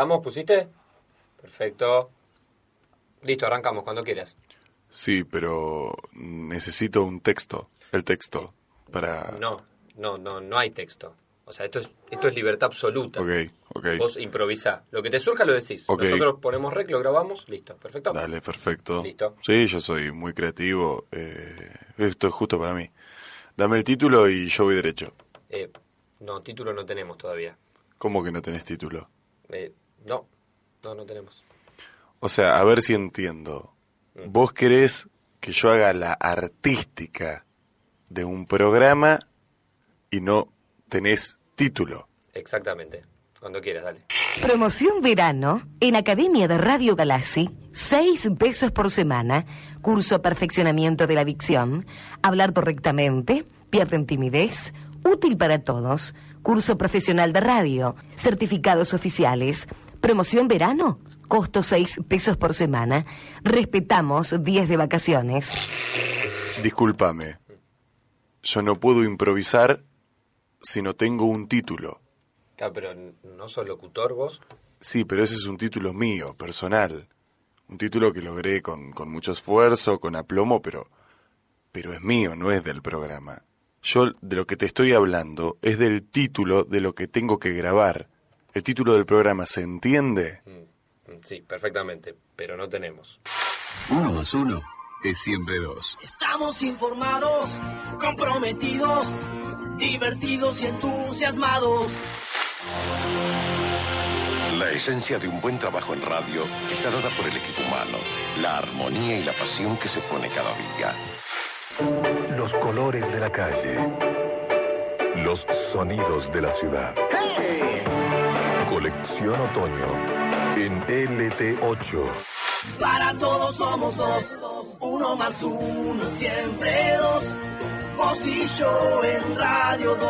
¿Estamos? ¿Pusiste? Perfecto. Listo, arrancamos cuando quieras. Sí, pero necesito un texto. El texto. Para. No, no, no, no hay texto. O sea, esto es, esto es libertad absoluta. Ok, ok. Vos improvisá. Lo que te surja lo decís. Nosotros ponemos rec, lo grabamos, listo. Perfecto. Dale, perfecto. Listo. Sí, yo soy muy creativo. eh, esto es justo para mí. Dame el título y yo voy derecho. Eh, no, título no tenemos todavía. ¿Cómo que no tenés título? Eh, no, no, no tenemos. O sea, a ver si entiendo. Mm. Vos querés que yo haga la artística de un programa y no tenés título. Exactamente. Cuando quieras, dale. Promoción verano en Academia de Radio Galassi. 6 pesos por semana. Curso perfeccionamiento de la dicción. Hablar correctamente. Pierden timidez. Útil para todos. Curso profesional de radio. Certificados oficiales. Promoción verano. Costo 6 pesos por semana. Respetamos 10 de vacaciones. Discúlpame. Yo no puedo improvisar si no tengo un título. Ah, pero no sos locutor vos. Sí, pero ese es un título mío, personal. Un título que logré con, con mucho esfuerzo, con aplomo, pero, pero es mío, no es del programa. Yo de lo que te estoy hablando es del título de lo que tengo que grabar. El título del programa, ¿se entiende? Mm, mm, Sí, perfectamente. Pero no tenemos. Uno más uno es siempre dos. Estamos informados, comprometidos, divertidos y entusiasmados. La esencia de un buen trabajo en radio está dada por el equipo humano, la armonía y la pasión que se pone cada día. Los colores de la calle. Los sonidos de la ciudad. Colección Otoño en LT8. Para todos somos dos, uno más uno, siempre dos. Vos y yo en Radio 2.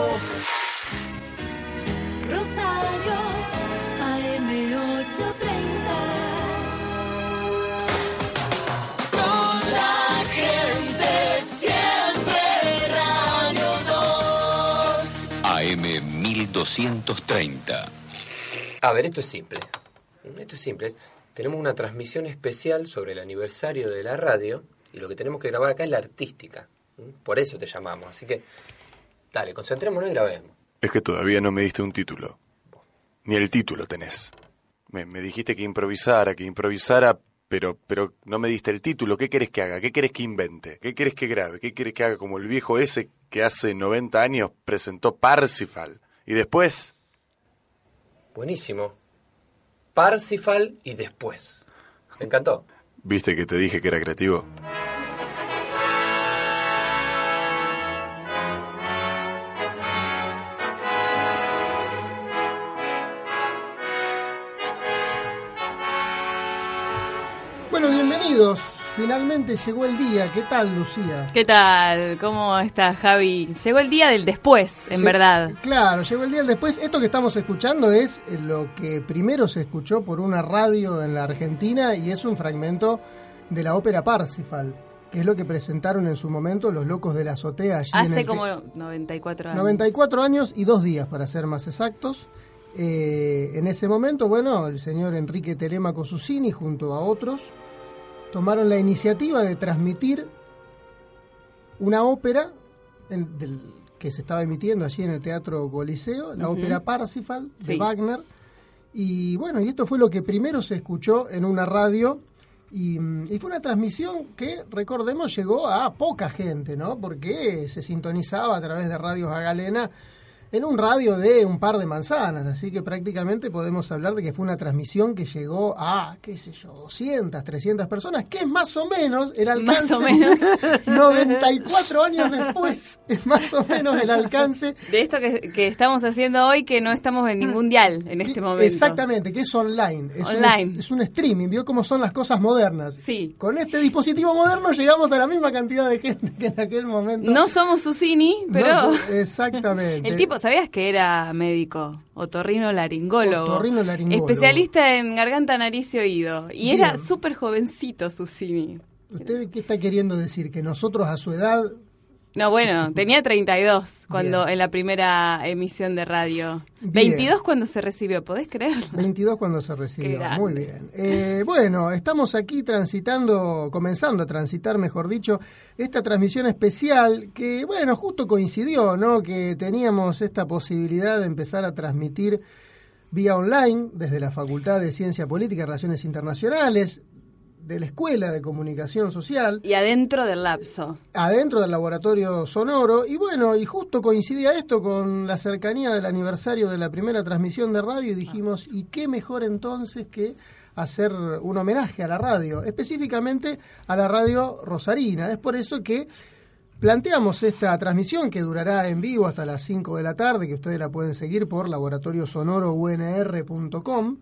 Rosario, AM830. Con la gente siempre Radio 2. AM 1230. A ver, esto es simple. Esto es simple. Tenemos una transmisión especial sobre el aniversario de la radio y lo que tenemos que grabar acá es la artística. Por eso te llamamos. Así que, dale, concentrémonos y grabemos. Es que todavía no me diste un título. Ni el título tenés. Me, me dijiste que improvisara, que improvisara, pero, pero no me diste el título. ¿Qué querés que haga? ¿Qué querés que invente? ¿Qué querés que grabe? ¿Qué querés que haga como el viejo ese que hace 90 años presentó Parsifal? Y después, Buenísimo. Parsifal y después. Me encantó. ¿viste que te dije que era creativo? Bueno, bienvenidos. Finalmente llegó el día. ¿Qué tal, Lucía? ¿Qué tal? ¿Cómo está Javi? Llegó el día del después, en verdad. Claro, llegó el día después. Esto que estamos escuchando es lo que primero se escuchó por una radio en la Argentina y es un fragmento de la ópera Parsifal, que es lo que presentaron en su momento los locos de la azotea allí en Hace como 94 años. 94 años y dos días, para ser más exactos. Eh, en ese momento, bueno, el señor Enrique Telemaco Susini, junto a otros, tomaron la iniciativa de transmitir una ópera en- del- que se estaba emitiendo allí en el Teatro Coliseo, la ópera Parsifal de Sí. Wagner. Y bueno, y esto fue lo que primero se escuchó en una radio. Y, y fue una transmisión que, recordemos, llegó a poca gente, ¿no? Porque se sintonizaba a través de radios a galena en un radio de un par de manzanas. Así que prácticamente podemos hablar de que fue una transmisión que llegó a, qué sé yo, 200, 300 personas, que es más o menos el alcance. Más o menos. 94 años después, es más o menos el alcance De esto que, que estamos haciendo hoy, que no estamos en ningún dial en este Que- momento. Exactamente, que es online. Es Online. Un, es un streaming, vio cómo son las cosas modernas. Sí. Con este dispositivo moderno llegamos a la misma cantidad de gente que en aquel momento. No somos Susini, pero... exactamente. El tipo, ¿sabías que era médico? Otorrino laringólogo. Otorrino laringólogo. Especialista en garganta, nariz y oído. Y Bien. era súper jovencito Susini. ¿Usted qué está queriendo decir? ¿Que nosotros a su edad No, bueno, tenía 32 cuando en la primera emisión de radio. Bien. 22 cuando se recibió, ¿podés creerlo? 22 cuando se recibió. Muy bien. Eh, bueno, estamos aquí transitando, comenzando a transitar, mejor dicho, esta transmisión especial que, bueno, justo coincidió, ¿no? Que teníamos esta posibilidad de empezar a transmitir vía online desde la Facultad de Ciencia Política y Relaciones Internacionales, de la Escuela de Comunicación Social, Y adentro del lapso. adentro del laboratorio sonoro y bueno, y justo coincidía esto con la cercanía del aniversario de la primera transmisión de radio y dijimos, ¿y qué mejor entonces que hacer un homenaje a la radio, específicamente a la radio rosarina? Es por eso que planteamos esta transmisión que durará en vivo hasta las 5 de la tarde, que ustedes la pueden seguir por laboratoriosonoronr.com.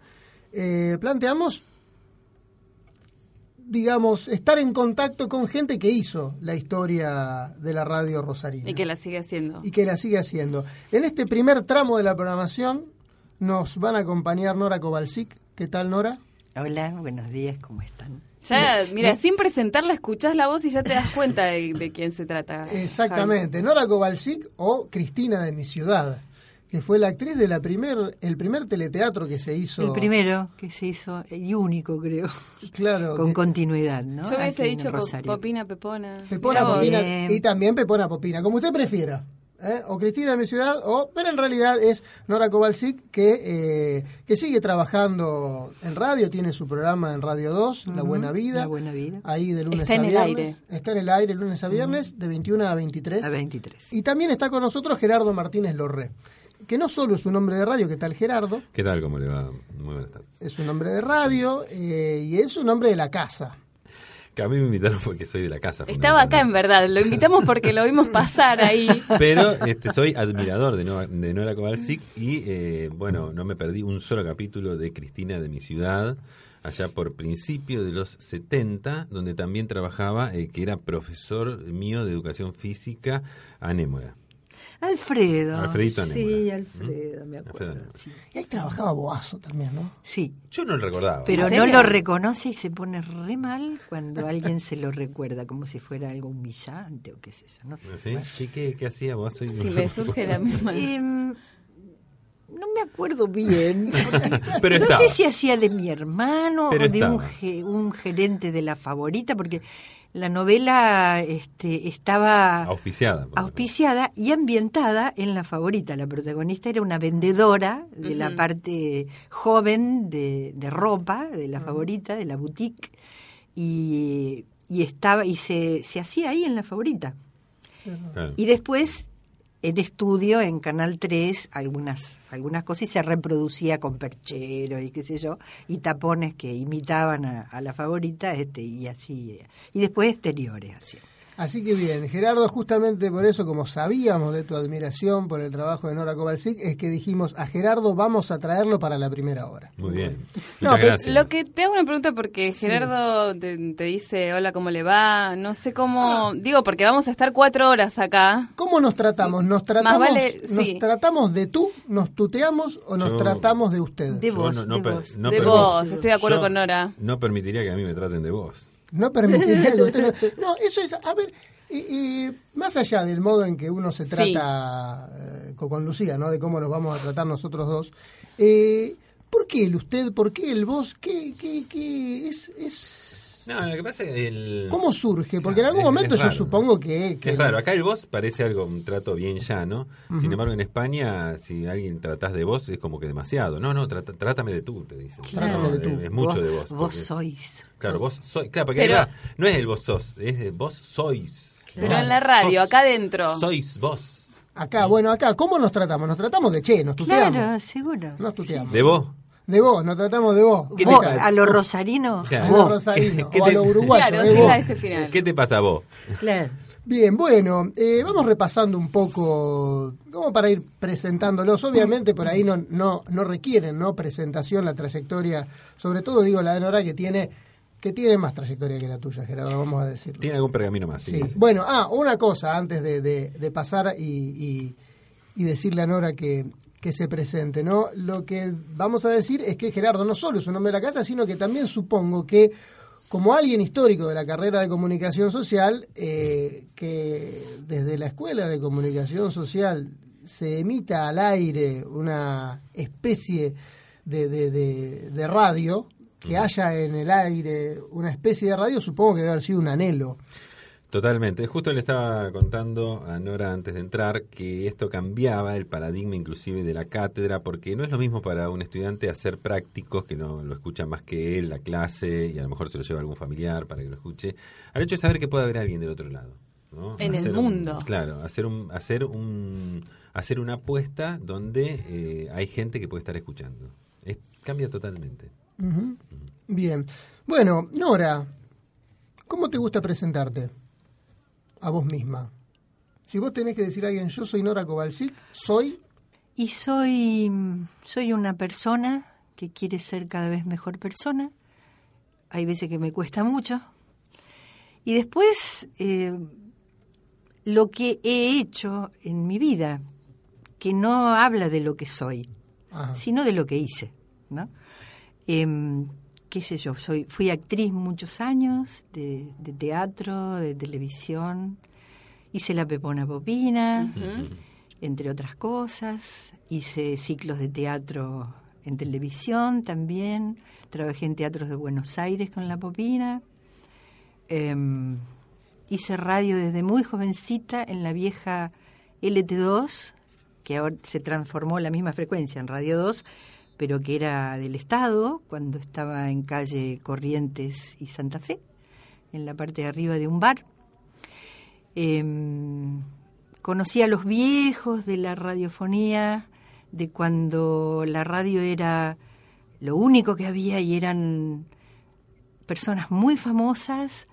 Eh, planteamos digamos, estar en contacto con gente que hizo la historia de la radio rosarina Y que la sigue haciendo. y que la sigue haciendo. En este primer tramo de la programación nos van a acompañar Nora Kovalsik. ¿Qué tal, Nora? Hola, buenos días, ¿cómo están? Ya, mira, sin presentarla, escuchás la voz y ya te das cuenta de, de quién se trata. Exactamente, Nora Kovalsik o Cristina de mi ciudad, que fue la actriz de la primer, el primer teleteatro que se hizo. El primero que se hizo, y único creo, Claro. con que- continuidad, ¿no? Yo hubiese dicho. Popina Pepona. Pepona. Popina y también Pepona Popina, como usted prefiera. ¿eh? O Cristina de mi ciudad, o, pero en realidad es Nora Kovalsik que, eh, que sigue trabajando en radio, tiene su programa en Radio 2, La Buena Vida. La Buena Vida. Ahí de lunes Está a en el viernes. Está en el aire lunes a viernes, de 21 a 23. A 23. Y también está con nosotros Gerardo Martínez Lorré, que no solo es un hombre de radio, ¿qué tal Gerardo? ¿Qué tal? ¿Cómo le va? Muy buenas tardes. Es un hombre de radio eh, y es un hombre de la casa. Que a mí me invitaron porque soy de la casa. Estaba acá en verdad, lo invitamos porque lo vimos pasar ahí. Pero este, soy admirador de, Nora- de Nora Kovalsik y, eh, bueno, no me perdí un solo capítulo de Cristina de mi ciudad, allá por principio de los 70, donde también trabajaba, eh, que era profesor mío de educación física, anémora. Alfredo. Alfredito Sí. Alfredo, me Alfredo acuerdo. Sí. Y ahí trabajaba Boazo también, ¿no? Sí, Yo no lo recordaba. pero ¿En no lo reconoce y se pone re mal cuando alguien se lo recuerda, como si fuera algo humillante o qué sé yo, no sé. ¿Sí? ¿Qué, qué, qué hacía? Soy- Si me surge la misma. Em, no me acuerdo bien. Pero no sé si hacía de mi hermano Pero o de un, ge- un gerente de la favorita, porque la novela este, estaba Auspiciada. auspiciada y ambientada en la favorita. La protagonista era una vendedora de la parte joven de, de ropa, de la favorita, de la boutique, y, y estaba y se, se hacía ahí en la favorita. Claro. Y después en estudio en Canal 3 algunas algunas cosas y se reproducía con percheros y qué sé yo y tapones que imitaban a, a la favorita este y así y después exteriores así Así que bien, Gerardo, justamente por eso, como sabíamos de tu admiración por el trabajo de Nora Kovalsik, es que dijimos a Gerardo vamos a traerlo para la primera hora. Muy bien. No, gracias. lo que te hago una pregunta porque Gerardo te, te dice hola, ¿cómo le va? No sé cómo, digo, porque vamos a estar cuatro horas acá. ¿Cómo nos tratamos? ¿Nos tratamos, vale, nos sí. tratamos de tú? ¿Nos tuteamos o nos Yo- tratamos de usted? de vos no- no de vos no de vos, estoy de acuerdo Yo con Nora. No permitiría que a mí me traten de vos. No permitiría que usted... No, eso es... A ver, eh, más allá del modo en que uno se Sí. trata eh, con, con Lucía, ¿no? De cómo nos vamos a tratar nosotros dos. Eh, ¿Por qué el usted? ¿Por qué el vos? ¿Qué, qué, qué es, es... No, lo que pasa es que el... ¿Cómo surge? Porque en algún momento yo supongo que... que Es raro, acá el vos parece algo, un trato bien llano. Sin embargo, en España, si alguien tratás de vos, es como que demasiado. No, no, trata- trátame de tú, te dicen. Trátame No, de tú. Es, es mucho vos, de vos. vos sois Claro, vos sois. Claro, porque Pero- ahí va, no es el vos sos, es el vos sois. Pero en la radio, Sos- acá adentro. Sois vos. Acá, bueno, acá, ¿cómo nos tratamos? Nos tratamos de che, nos tuteamos. claro seguro Nos tuteamos. ¿De vos? De vos, nos tratamos de vos. ¿Qué te Vos, a lo rosarino Claro. A los rosarinos, ¿Qué o a los uruguayos. Claro, de sí, vos. a ese final. ¿Qué te pasa a vos? claro Bien, bueno, eh, vamos repasando un poco, como para ir presentándolos. Obviamente por ahí no, no, no requieren ¿no? presentación la trayectoria, sobre todo digo la de Nora que tiene, que tiene más trayectoria que la tuya, Gerardo, vamos a decirlo. ¿Tiene algún pergamino más? Sí. Bueno, ah, una cosa antes de, de- de pasar y, y- y decirle a Nora que, que se presente, ¿no? Lo que vamos a decir es que Gerardo no solo es un hombre de la casa, sino que también supongo que como alguien histórico de la carrera de comunicación social, eh, que desde la escuela de comunicación social se emita al aire una especie de, de- de- de radio, que haya en el aire una especie de radio, supongo que debe haber sido un anhelo. Totalmente. Justo le estaba contando a Nora antes de entrar que esto cambiaba el paradigma inclusive de la cátedra, porque no es lo mismo para un estudiante hacer prácticos que no lo escucha más que él, la clase, y a lo mejor se lo lleva algún familiar para que lo escuche, al hecho de saber que puede haber alguien del otro lado. ¿no? En el un- mundo. claro, hacer un, hacer un, hacer una apuesta donde eh, hay gente que puede estar escuchando. Es- cambia totalmente. Bien. Bueno, Nora, ¿cómo te gusta presentarte a vos misma? Si vos tenés que decir a alguien, yo soy Nora Kovalsik, soy... Y soy, soy una persona que quiere ser cada vez mejor persona. Hay veces que me cuesta mucho. Y después, eh, lo que he hecho en mi vida, que no habla de lo que soy, Ajá. sino de lo que hice, ¿no? Em, qué sé yo, soy, fui actriz muchos años de, de teatro, de televisión, hice La Pepona Popina, entre otras cosas, hice ciclos de teatro en televisión también, trabajé en teatros de Buenos Aires con La Popina, Em, hice radio desde muy jovencita en la vieja LT2, que ahora se transformó en la misma frecuencia en Radio 2, pero que era del Estado, cuando estaba en calle Corrientes y Santa Fe, en la parte de arriba de un bar. Em, conocí a los viejos de la radiofonía, de cuando la radio era lo único que había y eran personas muy famosas.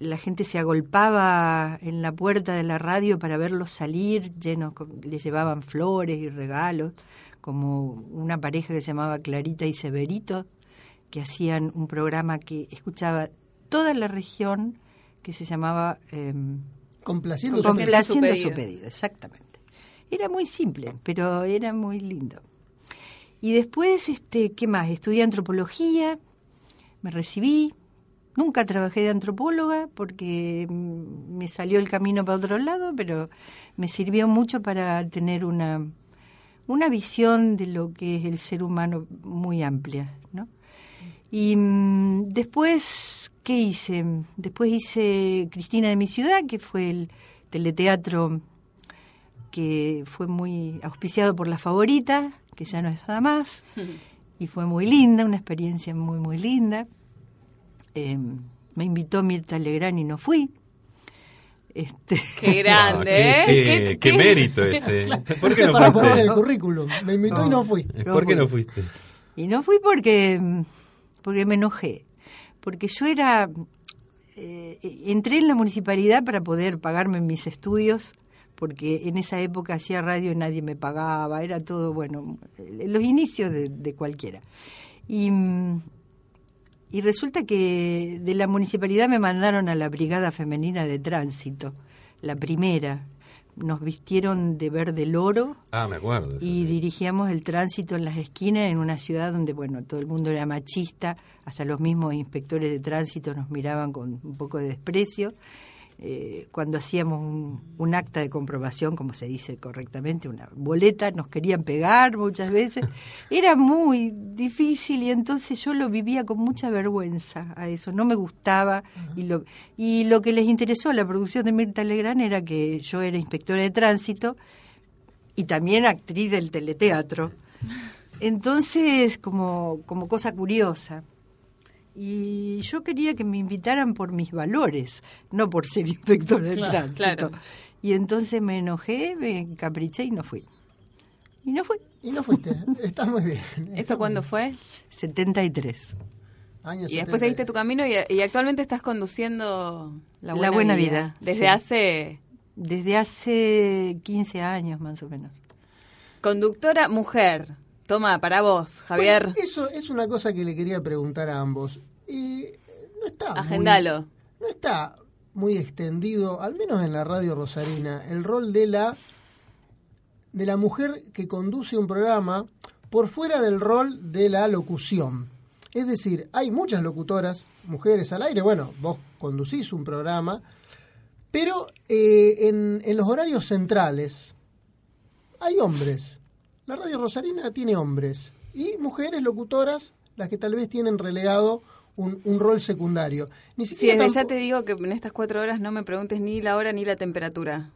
La gente se agolpaba en la puerta de la radio para verlos salir, llenos, les llevaban flores y regalos, como una pareja que se llamaba Clarita y Severito, que hacían un programa que escuchaba toda la región, que se llamaba em, Complaciendo su Complaciendo pedido. su pedido, exactamente. Era muy simple, pero era muy lindo. Y después, este, ¿qué más? Estudié antropología, me recibí, nunca trabajé de antropóloga porque mm, me salió el camino para otro lado, pero me sirvió mucho para tener una, una visión de lo que es el ser humano muy amplia, ¿no? Y mm, después, ¿qué hice? Después hice Cristina de mi ciudad, que fue el teleteatro que fue muy auspiciado por la favorita, que ya no es nada más, y fue muy linda, una experiencia muy, muy linda. Eh, me invitó Mirta Legrand y no fui. Este, Qué grande, Ah, ¿eh? qué, ¿Qué- qué- qué- qué mérito ese. ¿Por qué no para poner en el fuiste? currículum. Me invitó y no fui. ¿Por qué no fuiste? Y no fui porque, porque me enojé. Porque yo era. eh, entré en la municipalidad para poder pagarme mis estudios, porque en esa época hacía radio y nadie me pagaba, era todo, bueno, eh, los inicios de, de cualquiera. Y, mm, y resulta que de la municipalidad me mandaron a la Brigada Femenina de Tránsito, la primera. Nos vistieron de verde loro Ah, me acuerdo. y sí. dirigíamos el tránsito en las esquinas en una ciudad donde, bueno, todo el mundo era machista, hasta los mismos inspectores de tránsito nos miraban con un poco de desprecio. Eh, cuando hacíamos un, un acta de comprobación, como se dice correctamente, una boleta, nos querían pegar muchas veces. Era muy difícil y entonces yo lo vivía con mucha vergüenza a eso, no me gustaba. y, lo, y lo que les interesó a la producción de Mirta Legrand era que yo era inspectora de tránsito y también actriz del teleteatro. Entonces, como, como cosa curiosa. Y yo quería que me invitaran por mis valores, no por ser inspectora de Claro, tránsito. claro. Y entonces me enojé, me encapriché y no fui. Y no fui. Y no fuiste. Está muy bien. ¿Eso cuándo fue? 73. Años Y después 70. seguiste tu camino y, y actualmente estás conduciendo La Buena, La Buena Vida, Desde sí. hace... Desde hace 15 años más o menos. Conductora mujer. Toma, para vos, Javier. Bueno, eso es una cosa que le quería preguntar a ambos. Y no está. muy- Agendalo. no está muy extendido, al menos en la radio rosarina, el rol de la de la mujer que conduce un programa por fuera del rol de la locución. Es decir, hay muchas locutoras, mujeres al aire, bueno, vos conducís un programa, pero eh, en, en los horarios centrales hay hombres. La radio rosarina tiene hombres y mujeres locutoras, las que tal vez tienen relegado un, un rol secundario. Ni siquiera ya te digo que en estas cuatro horas no me preguntes ni la hora ni la temperatura.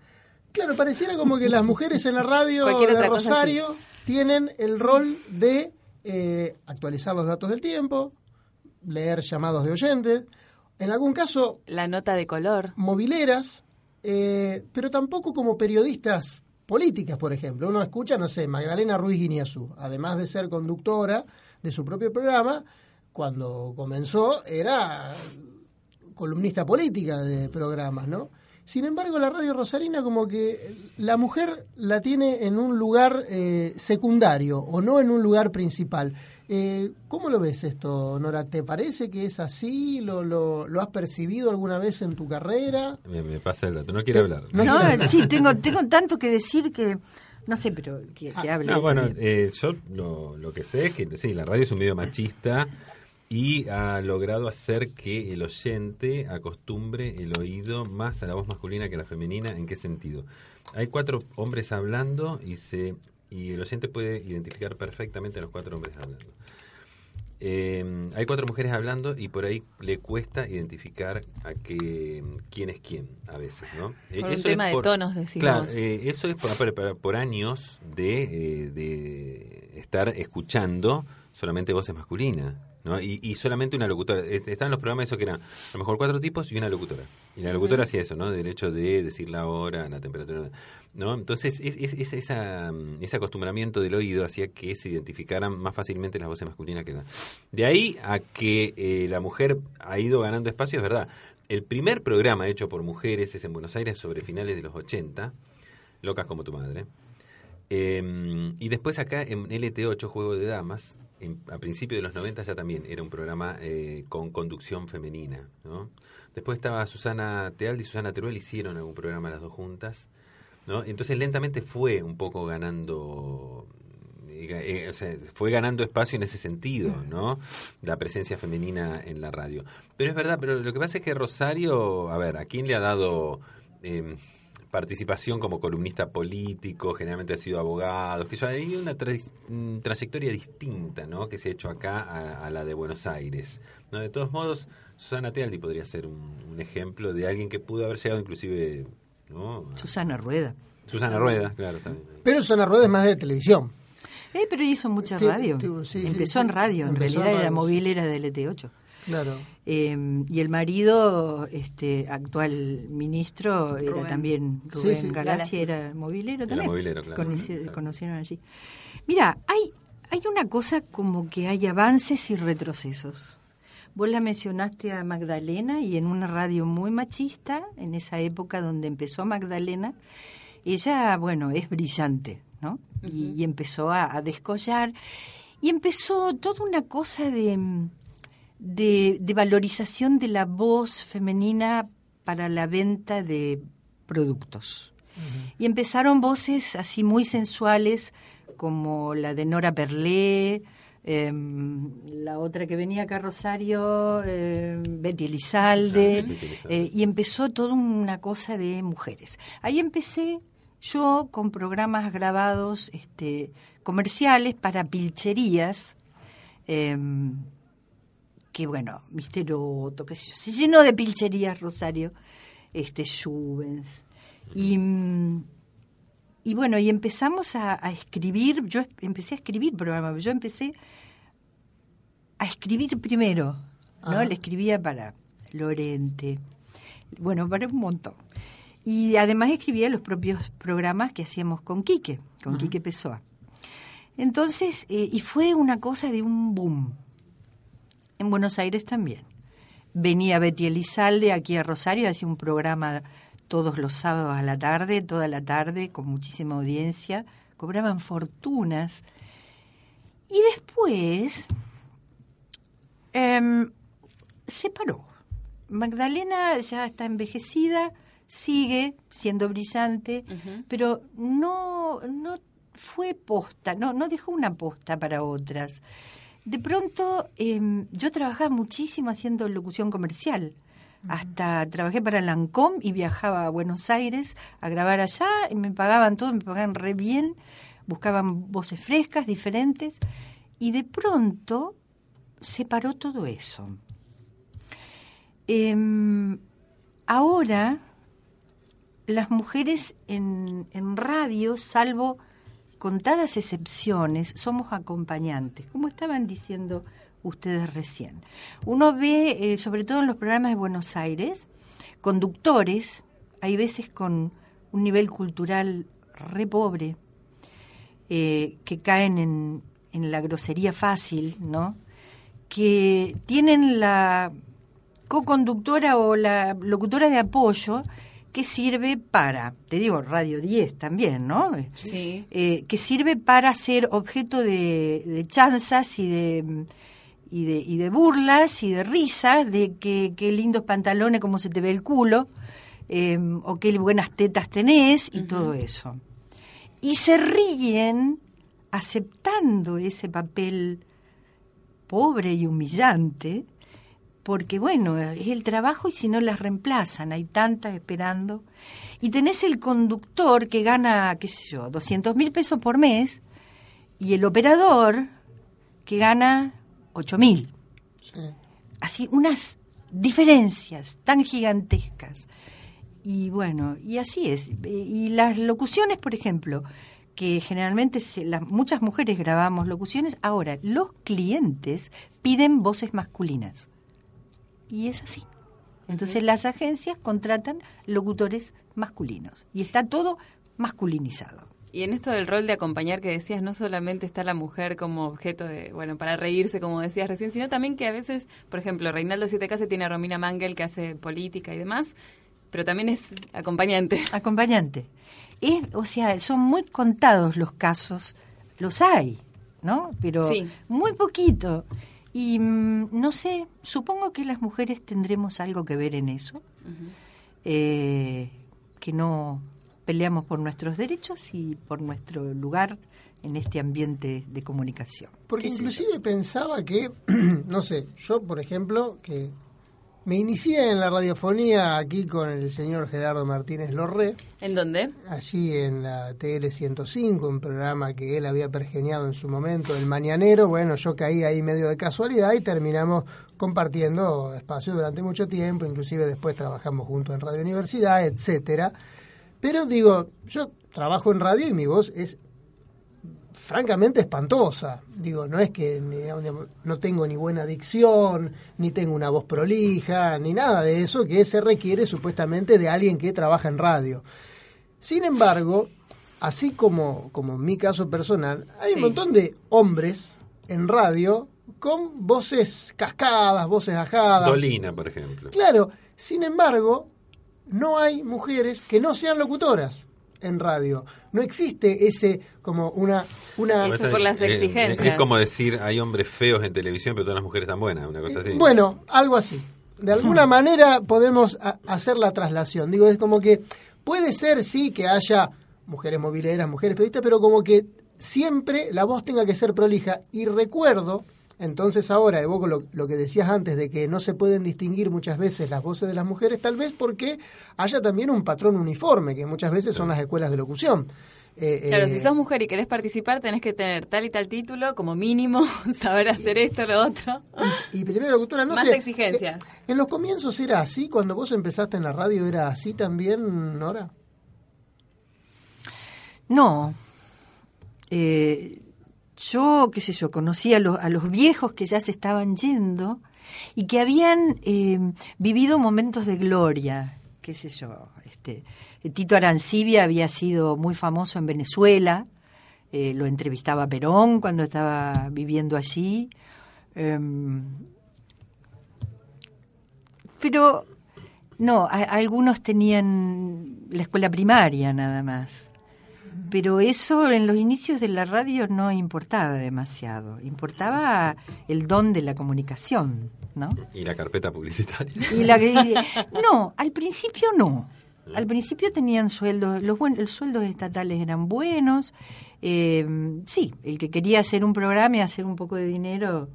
Claro, pareciera como que las mujeres en la radio de Rosario tienen el rol de eh, actualizar los datos del tiempo, leer llamados de oyentes, en algún caso La nota de color. mobileras, eh, pero tampoco como periodistas políticas, por ejemplo. Uno escucha, no sé, Magdalena Ruiz Guiñazú, además de ser conductora de su propio programa, cuando comenzó era columnista política de programas, ¿no? Sin embargo, la radio rosarina como que la mujer la tiene en un lugar eh, secundario o no en un lugar principal. Eh, ¿Cómo lo ves esto, Nora? ¿Te parece que es así? ¿Lo, lo, lo has percibido alguna vez en tu carrera? Me, me pasa el dato, no quiero hablar. No, sí, tengo, tengo tanto que decir que no sé, pero que, que hable. No, bueno, eh, yo lo, lo que sé es que sí, la radio es un medio machista y ha logrado hacer que el oyente acostumbre el oído más a la voz masculina que a la femenina. ¿En qué sentido? Hay cuatro hombres hablando y se y el oyente puede identificar perfectamente a los cuatro hombres hablando. Eh, hay cuatro mujeres hablando y por ahí le cuesta identificar a que, quién es quién a veces, ¿no? Eh, Por un es tema de tonos, decimos. Claro, eh, eso es por, por- por- por años de, eh, de estar escuchando solamente voces masculinas, ¿no? Y, y solamente una locutora. Est- Estaban los programas eso que eran a lo mejor cuatro tipos y una locutora. Y la locutora hacía eso, ¿no? Del hecho de decir la hora, la temperatura, ¿no? Entonces, es, es- es- esa, mm, ese acostumbramiento del oído hacía que se identificaran más fácilmente las voces masculinas que las. De ahí a que eh, la mujer ha ido ganando espacio, es verdad. El primer programa hecho por mujeres es en Buenos Aires sobre finales de los 80, Locas como tu madre. Eh, y después acá en LT8, Juego de Damas, a principios de los 90 ya también era un programa eh, con conducción femenina. ¿no? Después estaba Susana Tealdi y Susana Teruel, hicieron algún programa las dos juntas. ¿no? Entonces lentamente fue un poco ganando... eh, eh, o sea, fue ganando espacio en ese sentido, ¿no? La presencia femenina en la radio. Pero es verdad, pero lo que pasa es que Rosario, a ver, ¿a quién le ha dado eh, participación como columnista político? Generalmente ha sido abogado, que hay una tra- mm, trayectoria distinta, ¿no? Que se ha hecho acá a, a la de Buenos Aires. ¿no? De todos modos, Susana Tealdi podría ser un, un ejemplo de alguien que pudo haber llegado inclusive, ¿no? Susana Rueda. Susana Rueda, claro, también. Pero Susana Rueda es más de televisión. Eh, pero hizo mucha radio. sí, sí, Empezó sí, en radio, en empezó en realidad era radio, movilera del ET8. Claro. Eh, y el marido, este actual ministro, era también Rubén sí. Galassi, Galassi. era movilero Era también. movilero, claro. Conoci- Claro. Conocieron allí. Mira, hay, hay una cosa como que hay avances y retrocesos. Vos la mencionaste a Magdalena y en una radio muy machista, en esa época donde empezó Magdalena, ella, bueno, es brillante, ¿no? y, y empezó a, a descollar y empezó toda una cosa de, de, de valorización de la voz femenina para la venta de productos. Y empezaron voces así muy sensuales como la de Nora Perlé, em, la otra que venía acá a Rosario, em, Betty Elizalde, Ah, Betty Elizalde. eh, y empezó toda una cosa de mujeres. Ahí empecé yo con programas grabados este, comerciales para pilcherías, em, que bueno, Misteroto, qué sé yo, se llenó de pilcherías Rosario, este Juvens. Y, mm, y bueno, y empezamos a, a escribir, yo empecé a escribir programas, yo empecé a escribir primero, ¿no? Le escribía para Lorente, bueno, para un montón. Y además escribía los propios programas que hacíamos con Quique, con Quique Pessoa. Entonces, eh, y fue una cosa de un boom. En Buenos Aires también. Venía Betty Elizalde aquí a Rosario, hacía un programa todos los sábados a la tarde, toda la tarde, con muchísima audiencia. Cobraban fortunas. Y después em, se paró. Magdalena ya está envejecida, sigue siendo brillante, pero no, no fue posta, no, no dejó una posta para otras. De pronto em, yo trabajaba muchísimo haciendo locución comercial. Hasta trabajé para Lancôme y viajaba a Buenos Aires a grabar allá y me pagaban todo, me pagaban re bien, buscaban voces frescas, diferentes. Y de pronto se paró todo eso. Em, ahora las mujeres en, en radio, salvo contadas excepciones, somos acompañantes, como estaban diciendo ustedes recién. Uno ve, eh, sobre todo en los programas de Buenos Aires, conductores, hay veces con un nivel cultural re pobre, eh, que caen en, en la grosería fácil, ¿no? Que tienen la co-conductora o la locutora de apoyo que sirve para, te digo, Radio 10 también, ¿no? Sí. Eh, que sirve para ser objeto de, de chanzas y de, y de y de burlas y de risas de que qué lindos pantalones, cómo se te ve el culo, eh, o qué buenas tetas tenés y todo eso. Y se ríen aceptando ese papel pobre y humillante, porque bueno, es el trabajo y si no las reemplazan, hay tantas esperando. Y tenés el conductor que gana, qué sé yo, 200 mil pesos por mes y el operador que gana 8 mil. Así, unas diferencias tan gigantescas. Y bueno, y así es. Y las locuciones, por ejemplo, que generalmente se- las, muchas mujeres grabamos locuciones, ahora los clientes piden voces masculinas. Y es así. Entonces las agencias contratan locutores masculinos. Y está todo masculinizado. Y en esto del rol de acompañar que decías, no solamente está la mujer como objeto de, bueno, para reírse, como decías recién, sino también que a veces, por ejemplo, Reinaldo Siete Casas tiene a Romina Mangel que hace política y demás, pero también es acompañante. Acompañante. Es, o sea, son muy contados los casos, los hay, ¿no? Pero Sí. muy poquito. Y mm, no sé, supongo que las mujeres tendremos algo que ver en eso, eh, que no peleamos por nuestros derechos y por nuestro lugar en este ambiente de comunicación. Porque inclusive pensaba que, no sé, yo por ejemplo, que me inicié en la radiofonía aquí con el señor Gerardo Martínez Lorré, ¿En dónde? allí en la TL 105, un programa que él había pergeniado en su momento, El Mañanero. Bueno, yo caí ahí medio de casualidad y terminamos compartiendo espacio durante mucho tiempo, inclusive después trabajamos juntos en Radio Universidad, etcétera. Pero digo, yo trabajo en radio y mi voz es francamente espantosa. Digo, no es que no tengo ni buena dicción, ni tengo una voz prolija, ni nada de eso que se requiere supuestamente de alguien que trabaja en radio. Sin embargo, así como, como en mi caso personal, hay un montón de hombres en radio con voces cascadas, voces ajadas. Dolina, por ejemplo. Claro, sin embargo, no hay mujeres que no sean locutoras en radio. No existe ese como una una Eso por las Eh, exigencias. Es como decir, hay hombres feos en televisión, pero todas las mujeres están buenas, una cosa así. Bueno, algo así. De alguna manera podemos a- hacer la traslación. Digo, es como que puede ser, sí, que haya mujeres mobileras, mujeres periodistas, pero como que siempre la voz tenga que ser prolija. Y recuerdo, entonces ahora evoco lo, lo que decías antes, de que no se pueden distinguir muchas veces las voces de las mujeres, tal vez porque haya también un patrón uniforme, que muchas veces son las escuelas de locución. Eh, Claro, eh, si sos mujer y querés participar, tenés que tener tal y tal título, como mínimo, saber hacer esto, lo otro. Y primero, locutora, no Más sé. exigencias. eh, ¿En los comienzos era así? Cuando vos empezaste en la radio, ¿era así también, Nora? No. Eh, yo, qué sé yo, conocí a los, a los viejos que ya se estaban yendo y que habían eh, vivido momentos de gloria, qué sé yo. Este, Tito Arancibia había sido muy famoso en Venezuela, eh, lo entrevistaba Perón cuando estaba viviendo allí. Em, pero no, a- algunos tenían la escuela primaria nada más. Pero eso en los inicios de la radio no importaba demasiado. Importaba el don de la comunicación, ¿no? Y la carpeta publicitaria. Y la que- no, al principio no. Al principio tenían sueldos, los, buen- los sueldos estatales eran buenos. eh, sí, el que quería hacer un programa y hacer un poco de dinero,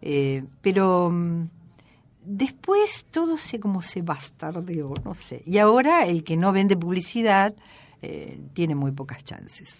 eh, pero mm, después todo se como se bastardeó, no sé. Y ahora el que no vende publicidad eh, tiene muy pocas chances.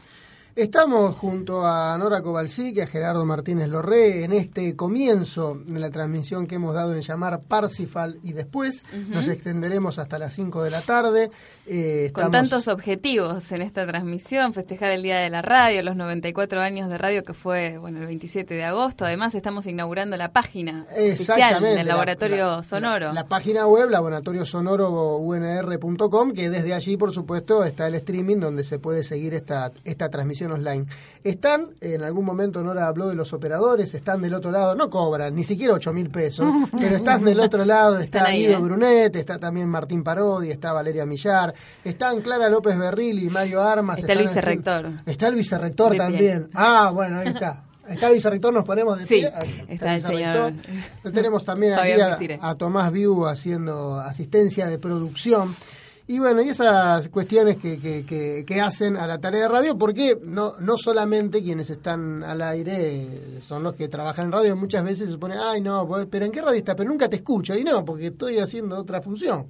Estamos junto a Nora Kovalsik y a Gerardo Martínez Lorré en este comienzo de la transmisión que hemos dado en llamar Parsifal y después nos extenderemos hasta las 5 de la tarde. Eh, Con tantos objetivos en esta transmisión, festejar el Día de la Radio, los 94 años de radio que fue bueno el 27 de agosto. Además estamos inaugurando la página oficial del la- Laboratorio la- Sonoro. La, la página web, laboratoriosonoro.unr.com, que desde allí, por supuesto, está el streaming donde se puede seguir esta, esta transmisión online. Están, en algún momento Nora habló de los operadores, están del otro lado, no cobran ni siquiera 8 mil pesos, pero están del otro lado, está ahí, Guido ¿eh? Brunet, está también Martín Parodi, está Valeria Millar, están Clara López Berril y Mario Armas. Está el vicerrector. Está el vicerrector De pie. también. Ah, bueno, ahí está. Está el vicerrector, nos ponemos de Sí, pie. Ahí está el señor tenemos también aquí a, a Tomás Viu haciendo asistencia de producción. Y bueno, y esas cuestiones que, que, que, que hacen a la tarea de radio, porque no, no solamente quienes están al aire son los que trabajan en radio, muchas veces se supone, ay no, pero ¿en qué radio está? Pero nunca te escucho. Y no, porque estoy haciendo otra función.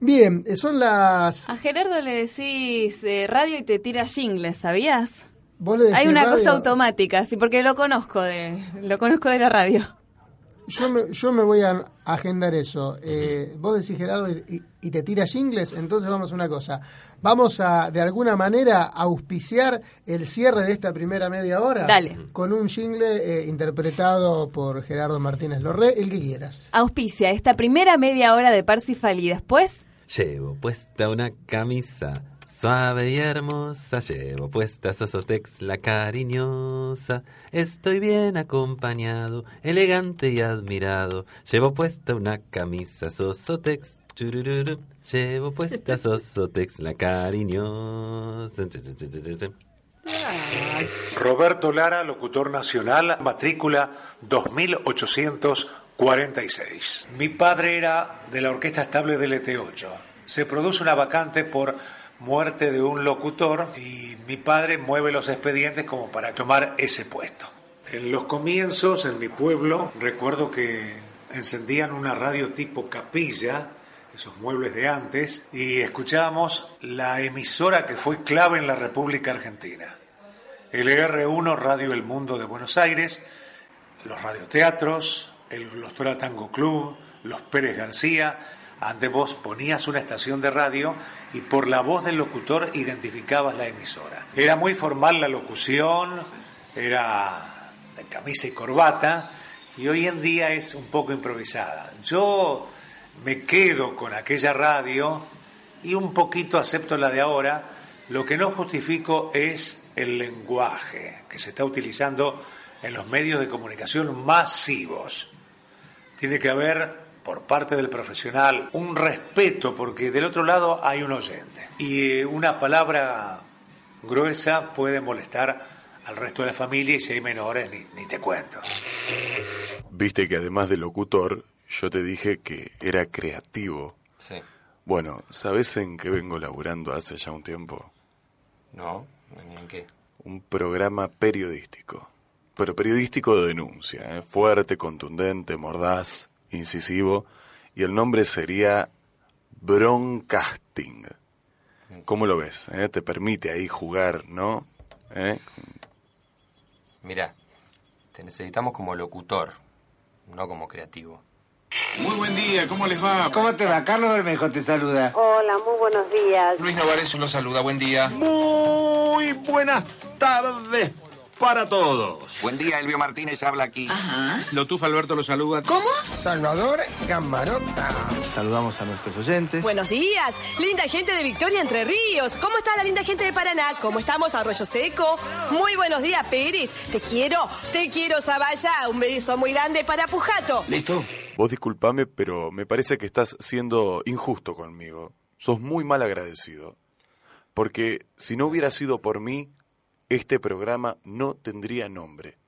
Bien, eh, son las... A Gerardo le decís eh, radio y te tira jingles, ¿sabías? Vos le decís Hay una radio- cosa automática, sí, porque lo conozco de lo conozco de la radio. Yo me, yo me voy a agendar eso. Eh, vos decís, Gerardo, y, y te tira jingles, entonces vamos a una cosa. Vamos a, de alguna manera, auspiciar el cierre de esta primera media hora. Dale. Con un jingle eh, interpretado por Gerardo Martínez Lorré, el que quieras. Auspicia esta primera media hora de Parsifal y después Llevo puesta una camisa suave y hermosa, llevo puesta Sosotex la cariñosa. Estoy bien acompañado, elegante y admirado. Llevo puesta una camisa Sosotex, churururu. Llevo puesta Sosotex la cariñosa. Roberto Lara, locutor nacional, matrícula 2846. Mi padre era de la Orquesta Estable del ET8. Se produce una vacante por muerte de un locutor y mi padre mueve los expedientes como para tomar ese puesto. En los comienzos, en mi pueblo, recuerdo que encendían una radio tipo capilla, esos muebles de antes, y escuchábamos la emisora que fue clave en la República Argentina. LR1 Radio El Mundo de Buenos Aires, los radioteatros, el Glostora Tango Club, los Pérez García. Ante vos ponías una estación de radio y por la voz del locutor identificabas la emisora. Era muy formal la locución, era de camisa y corbata, y hoy en día es un poco improvisada. Yo me quedo con aquella radio y un poquito acepto la de ahora. Lo que no justifico es el lenguaje que se está utilizando en los medios de comunicación masivos. Tiene que haber por parte del profesional un respeto porque del otro lado hay un oyente y eh, una palabra gruesa puede molestar al resto de la familia y si hay menores ni, ni te cuento. Viste que además de locutor, yo te dije que era creativo. Sí. Bueno, ¿sabes en qué vengo laburando hace ya un tiempo? No, ¿ni en qué? Un programa periodístico. Pero periodístico de denuncia, ¿eh? fuerte, contundente, mordaz, incisivo. Y el nombre sería Broncasting. ¿Cómo lo ves? eh? Te permite ahí jugar, ¿no? ¿Eh? Mira, te necesitamos como locutor, no como creativo. Muy buen día, ¿cómo les va? ¿Cómo te va? Carlos Bermejo te saluda. Hola, muy buenos días. Luis Novarezo lo saluda, buen día. Muy buenas tardes para todos. Buen día, Elvio Martínez habla aquí. Ajá. Lotufa Alberto lo saluda. ¿Cómo? Salvador Gamarota. Saludamos a nuestros oyentes. Buenos días, linda gente de Victoria Entre Ríos. ¿Cómo está la linda gente de Paraná? ¿Cómo estamos, Arroyo Seco? Muy buenos días, Pérez. Te quiero, te quiero, Zabaya. Un beso muy grande para Pujato. Listo. Vos disculpame, pero me parece que estás siendo injusto conmigo. Sos muy mal agradecido. Porque si no hubiera sido por mí, este programa no tendría nombre.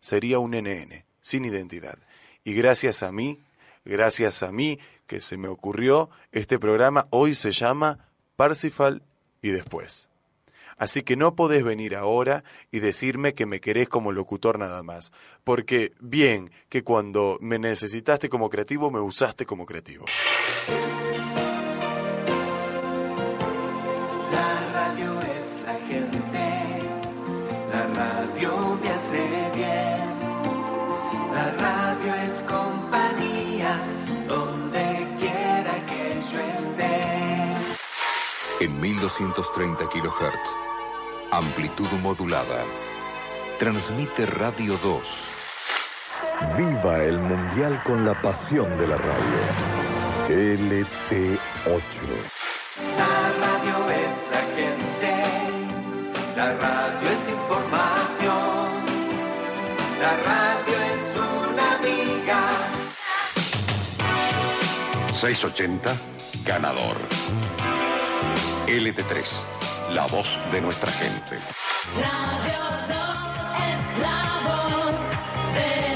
Sería un NN, sin identidad. Y gracias a mí, gracias a mí que se me ocurrió, este programa hoy se llama Parsifal y después. Así que no podés venir ahora y decirme que me querés como locutor nada más. Porque bien que cuando me necesitaste como creativo, me usaste como creativo. En 1230 kHz. Amplitud modulada. Transmite Radio 2. Viva el Mundial con la pasión de la radio. LT8. La radio es la gente, la radio es información, la radio es una amiga. 680, ganador. LT3, la voz de nuestra gente. Radio 2 es la voz de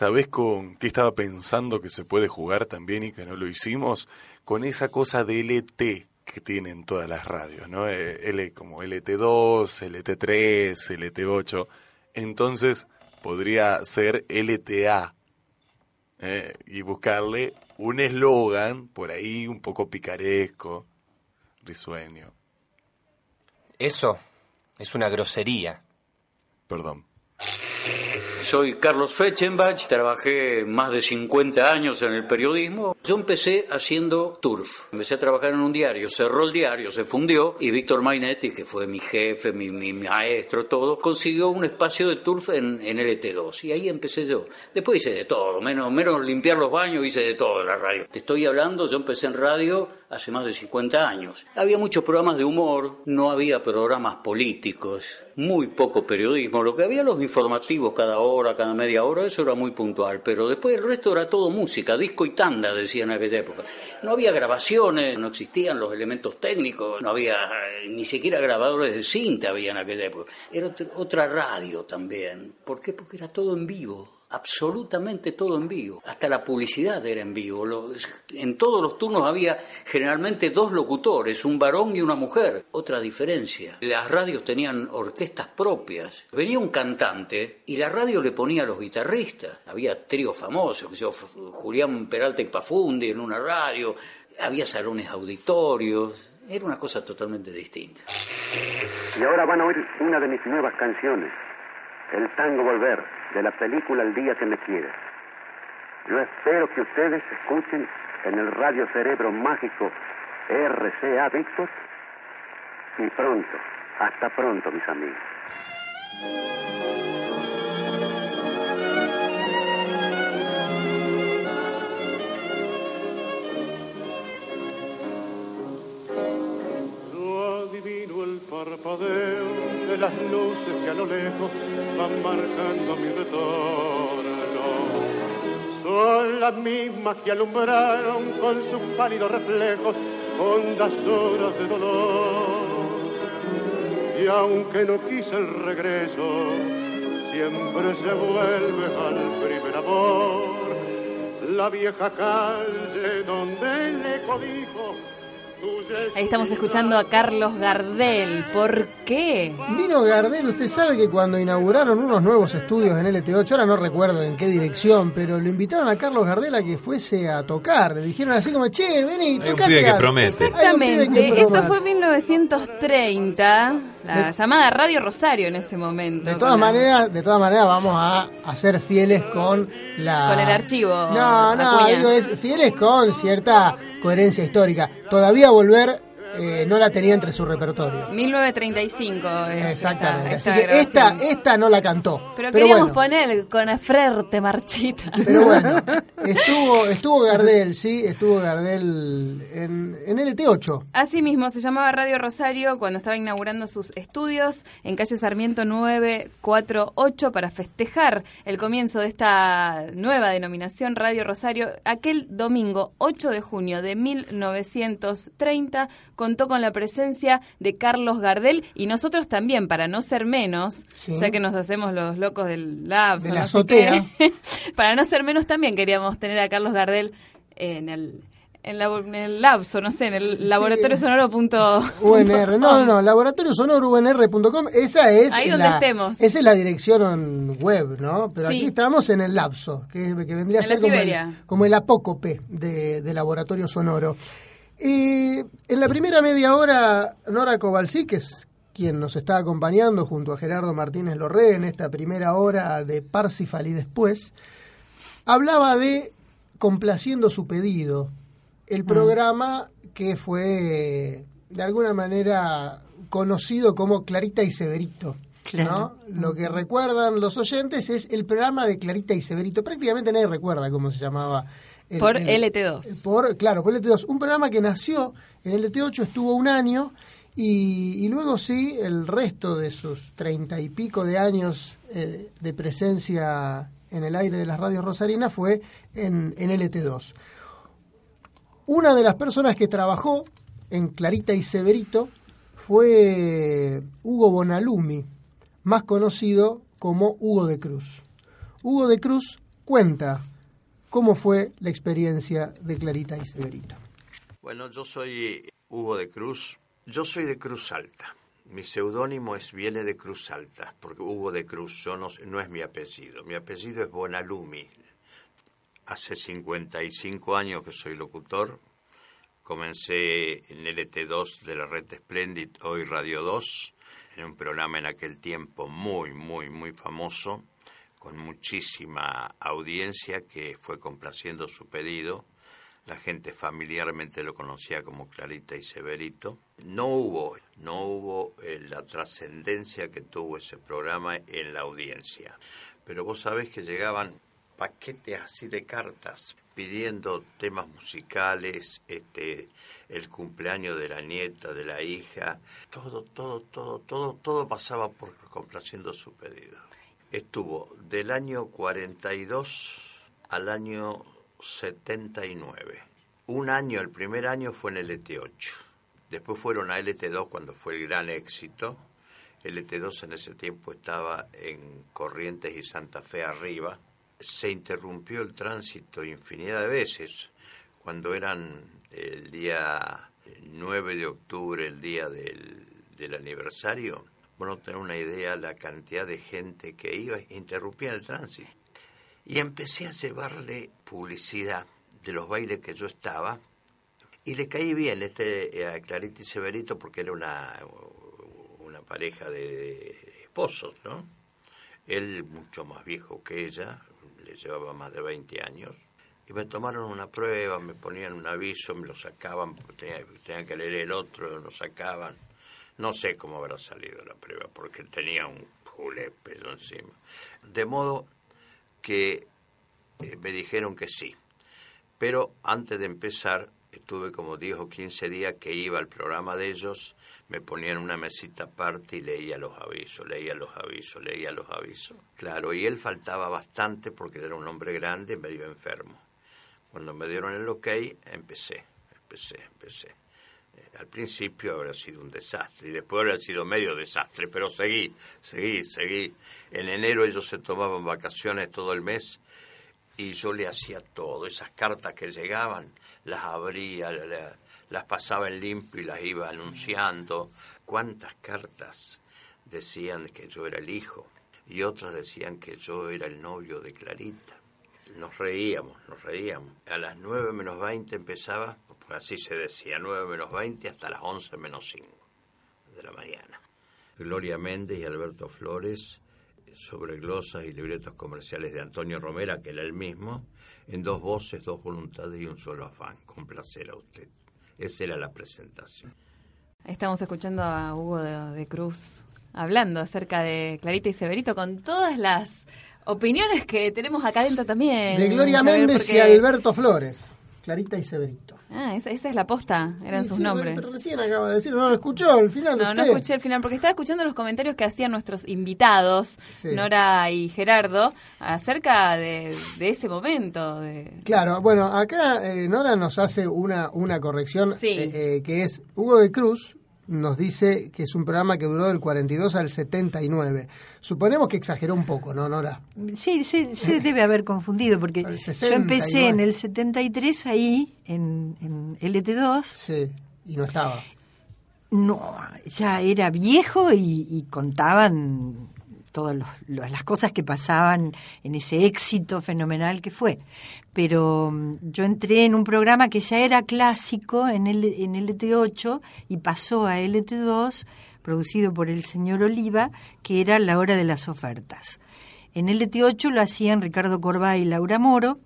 ¿Sabés con qué estaba pensando que se puede jugar también y que no lo hicimos? Con esa cosa de LT que tienen todas las radios, ¿no? Eh, L como LT2, LT3, LT8. Entonces podría ser LTA ¿eh? y buscarle un eslogan por ahí un poco picaresco, risueño. Eso es una grosería. Perdón. Soy Carlos Fechenbach, trabajé más de 50 años en el periodismo. Yo empecé haciendo turf. Empecé a trabajar en un diario, cerró el diario, se fundió y Víctor Mainetti, que fue mi jefe, mi, maestro, todo, consiguió un espacio de turf en, en LT2 y ahí empecé yo. Después hice de todo, menos, menos limpiar los baños, hice de todo en la radio. Te estoy hablando, yo empecé en radio hace más de 50 años. Había muchos programas de humor, no había programas políticos, muy poco periodismo. Lo que había los informativos cada hora, cada media hora, eso era muy puntual. Pero después el resto era todo música, disco y tanda, decían en aquella época. No había grabaciones, no existían los elementos técnicos, no había eh, ni siquiera grabadores de cinta había en aquella época. Era otra- otra radio también. ¿Por qué? Porque era todo en vivo absolutamente todo en vivo. Hasta la publicidad era en vivo. En todos los turnos había generalmente dos locutores, un varón y una mujer. Otra diferencia. Las radios tenían orquestas propias. Venía un cantante y la radio le ponía a los guitarristas. Había tríos famosos, Julián Peralta y Pafundi en una radio. Había salones auditorios. Era una cosa totalmente distinta. Y ahora van a oír una de mis nuevas canciones, el tango Volver, de la película El día que me quieres. Yo espero que ustedes escuchen en el radio cerebro mágico RCA Víctor y pronto, hasta pronto mis amigos. Parpadeo de las luces que a lo lejos van marcando mi retorno. Son las mismas que alumbraron con sus pálidos reflejos hondas horas de dolor. Y aunque no quise el regreso, siempre se vuelve al primer amor. La vieja calle donde el eco dijo Ahí estamos escuchando a Carlos Gardel. ¿Por qué? Vino Gardel, usted sabe que cuando inauguraron unos nuevos estudios en LT8, ahora no recuerdo en qué dirección, pero lo invitaron a Carlos Gardel a que fuese a tocar. Le dijeron así como, che, vení, Hay un tocate pibe que algo". promete. Hay un pibe que Exactamente, eso promete. fue en 1930, la llamada Radio Rosario en ese momento. De todas la- maneras, de todas maneras vamos a, a ser fieles con la Con el archivo, No, no, digo es fieles con cierta coherencia histórica. Todavía volver eh, no la tenía entre su repertorio. 1935. es Exactamente. esta- Así esta que esta, no la cantó. Pero, Pero queríamos bueno, poner con Afrerte Marchita. pero bueno, estuvo, estuvo Gardel, sí, estuvo Gardel en, en LT8. Asimismo, se llamaba Radio Rosario cuando estaba inaugurando sus estudios en calle Sarmiento 948 para festejar el comienzo de esta nueva denominación Radio Rosario. Aquel domingo 8 de junio de 1930 contó con la presencia de Carlos Gardel y nosotros también, para no ser menos, Sí. ya que nos hacemos los locos del lapso, De la no azotea. qué, para no ser menos también queríamos tener a Carlos Gardel en el en, la- en el lapso, no sé, en el laboratorio sonoro punto UNR, no, no, no, laboratorio sonoro UNR.com, esa es Ahí donde la, estemos. Esa es la dirección web, ¿no? Pero Sí. aquí estamos en el lapso, que, que vendría a En ser como el, como el apócope de, de laboratorio sonoro. Y en la primera media hora, Nora Kovalsik, que es quien nos está acompañando junto a Gerardo Martínez Lorré en esta primera hora de Parsifal y después, hablaba de complaciendo su pedido, el programa que fue de alguna manera conocido como Clarita y Severito. Claro. ¿no? Lo que recuerdan los oyentes es el programa de Clarita y Severito. Prácticamente nadie recuerda cómo se llamaba. El- Por el- LT2. Por, claro, por LT2. Un programa que nació en el LT8, estuvo un año y, y luego sí, el resto de sus treinta y pico de años eh, de presencia en el aire de las radios rosarinas fue en, en LT2. Una de las personas que trabajó en Clarita y Severito fue Hugo Bonalumi, más conocido como Hugo de Cruz. Hugo de Cruz cuenta cómo fue la experiencia de Clarita y Severito. Bueno, yo soy Hugo de Cruz. Yo soy de Cruz Alta. Mi seudónimo es viene de Cruz Alta, porque Hugo de Cruz yo no, no es mi apellido. Mi apellido es Bonalumi. Hace 55 años que soy locutor. Comencé en LT2 de la red Splendid, hoy Radio 2, en un programa en aquel tiempo muy, muy, muy famoso, con muchísima audiencia que fue complaciendo su pedido. La gente familiarmente lo conocía como Clarita y Severito. No hubo, no hubo eh, la trascendencia que tuvo ese programa en la audiencia. Pero vos sabés que llegaban paquetes así de cartas pidiendo temas musicales, este, el cumpleaños de la nieta, de la hija, todo, todo, todo, todo, todo pasaba por complaciendo su pedido. Estuvo del año 42 al año 79. Un año, el primer año fue en LT8. Después fueron a LT2 cuando fue el gran éxito. LT2 en ese tiempo estaba en Corrientes y Santa Fe arriba. Se interrumpió el tránsito infinidad de veces. Cuando eran el día 9 de octubre, el día del, del aniversario, bueno, tener una idea la cantidad de gente que iba, interrumpía el tránsito. Y empecé a llevarle publicidad de los bailes que yo estaba y le caí bien este, a Clarita y Severito porque era una, una pareja de esposos, ¿no? Él mucho más viejo que ella, le llevaba más de 20 años. Y me tomaron una prueba, me ponían un aviso, me lo sacaban, tenía, tenía que leer el otro, lo sacaban. No sé cómo habrá salido la prueba, porque tenía un julepe encima. De modo que eh, me dijeron que sí. Pero antes de empezar, estuve como 10 o 15 días que iba al programa de ellos, me ponían una mesita aparte y leía los avisos, leía los avisos, leía los avisos. Claro, y él faltaba bastante porque era un hombre grande, medio enfermo. Cuando me dieron el ok, empecé, empecé, empecé. Eh, Al principio habrá sido un desastre y después habrá sido medio desastre, pero seguí, seguí, seguí. En enero ellos se tomaban vacaciones todo el mes y yo le hacía todo. Esas cartas que llegaban, las abría, la- la- las pasaba en limpio y las iba anunciando. ¿Cuántas cartas decían que yo era el hijo? Y otras decían que yo era el novio de Clarita. Nos reíamos, nos reíamos. A las 9 menos 20 empezaba, pues así se decía, 9 menos 20 hasta las 11 menos 5 de la mañana. Gloria Méndez y Alberto Flores sobre glosas y libretos comerciales de Antonio Romera, que era el mismo, en dos voces, dos voluntades y un solo afán, complacer a usted. Esa era la presentación. Estamos escuchando a Hugo de, de Cruz hablando acerca de Clarita y Severito con todas las opiniones que tenemos acá dentro también. De Gloria Javier, Méndez y Alberto Flores. Clarita y Severito. Ah, esa, esa es la posta, eran Sí, sus sí, nombres. Pero recién acaba de decir, no lo escuchó al final. No, no usted. escuché el final, porque estaba escuchando los comentarios que hacían nuestros invitados, Sí. Nora y Gerardo, acerca de, de ese momento. De... Claro, bueno, acá eh, Nora nos hace una, una corrección eh, eh, que es Hugo de Cruz nos dice que es un programa que duró del 42 al 79. Suponemos que exageró un poco, ¿no, Nora? Sí, se, se debe haber confundido porque yo 69. empecé en el 73 ahí, en, en LT2. Sí, y no estaba. No, ya era viejo y, y contaban todas los- las cosas que pasaban en ese éxito fenomenal que fue. Pero mm, yo entré en un programa que ya era clásico en, el, en LT8 y pasó a LT2, producido por el señor Oliva, que era La Hora de las Ofertas. En LT8 lo hacían Ricardo Corbá y Laura Moro,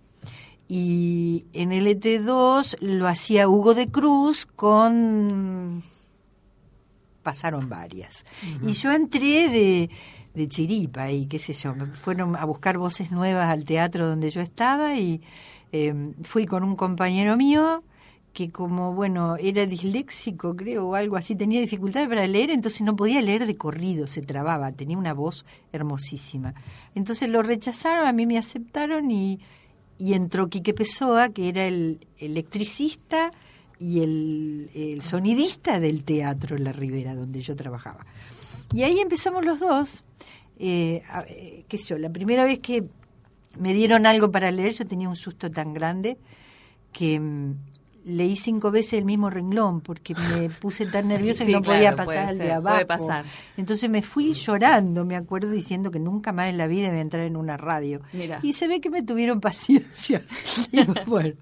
y en LT2 lo hacía Hugo de Cruz con pasaron varias. Y yo entré de, de chiripa y qué sé yo, fueron a buscar voces nuevas al teatro donde yo estaba y eh, fui con un compañero mío que como, bueno, era disléxico, creo, o algo así, tenía dificultades para leer, entonces no podía leer de corrido, se trababa, tenía una voz hermosísima. Entonces lo rechazaron, a mí me aceptaron y, y entró Quique Pessoa, que era el electricista y el, el sonidista del teatro La Ribera, donde yo trabajaba. Y ahí empezamos los dos. Eh, eh, qué sé yo, la primera vez que me dieron algo para leer, yo tenía un susto tan grande que mm, leí cinco veces el mismo renglón porque me puse tan nerviosa Sí, que no claro, podía pasar al de abajo. puede pasar. Entonces me fui llorando, me acuerdo, diciendo que nunca más en la vida iba a entrar en una radio. Mira. Y se ve que me tuvieron paciencia. y, bueno,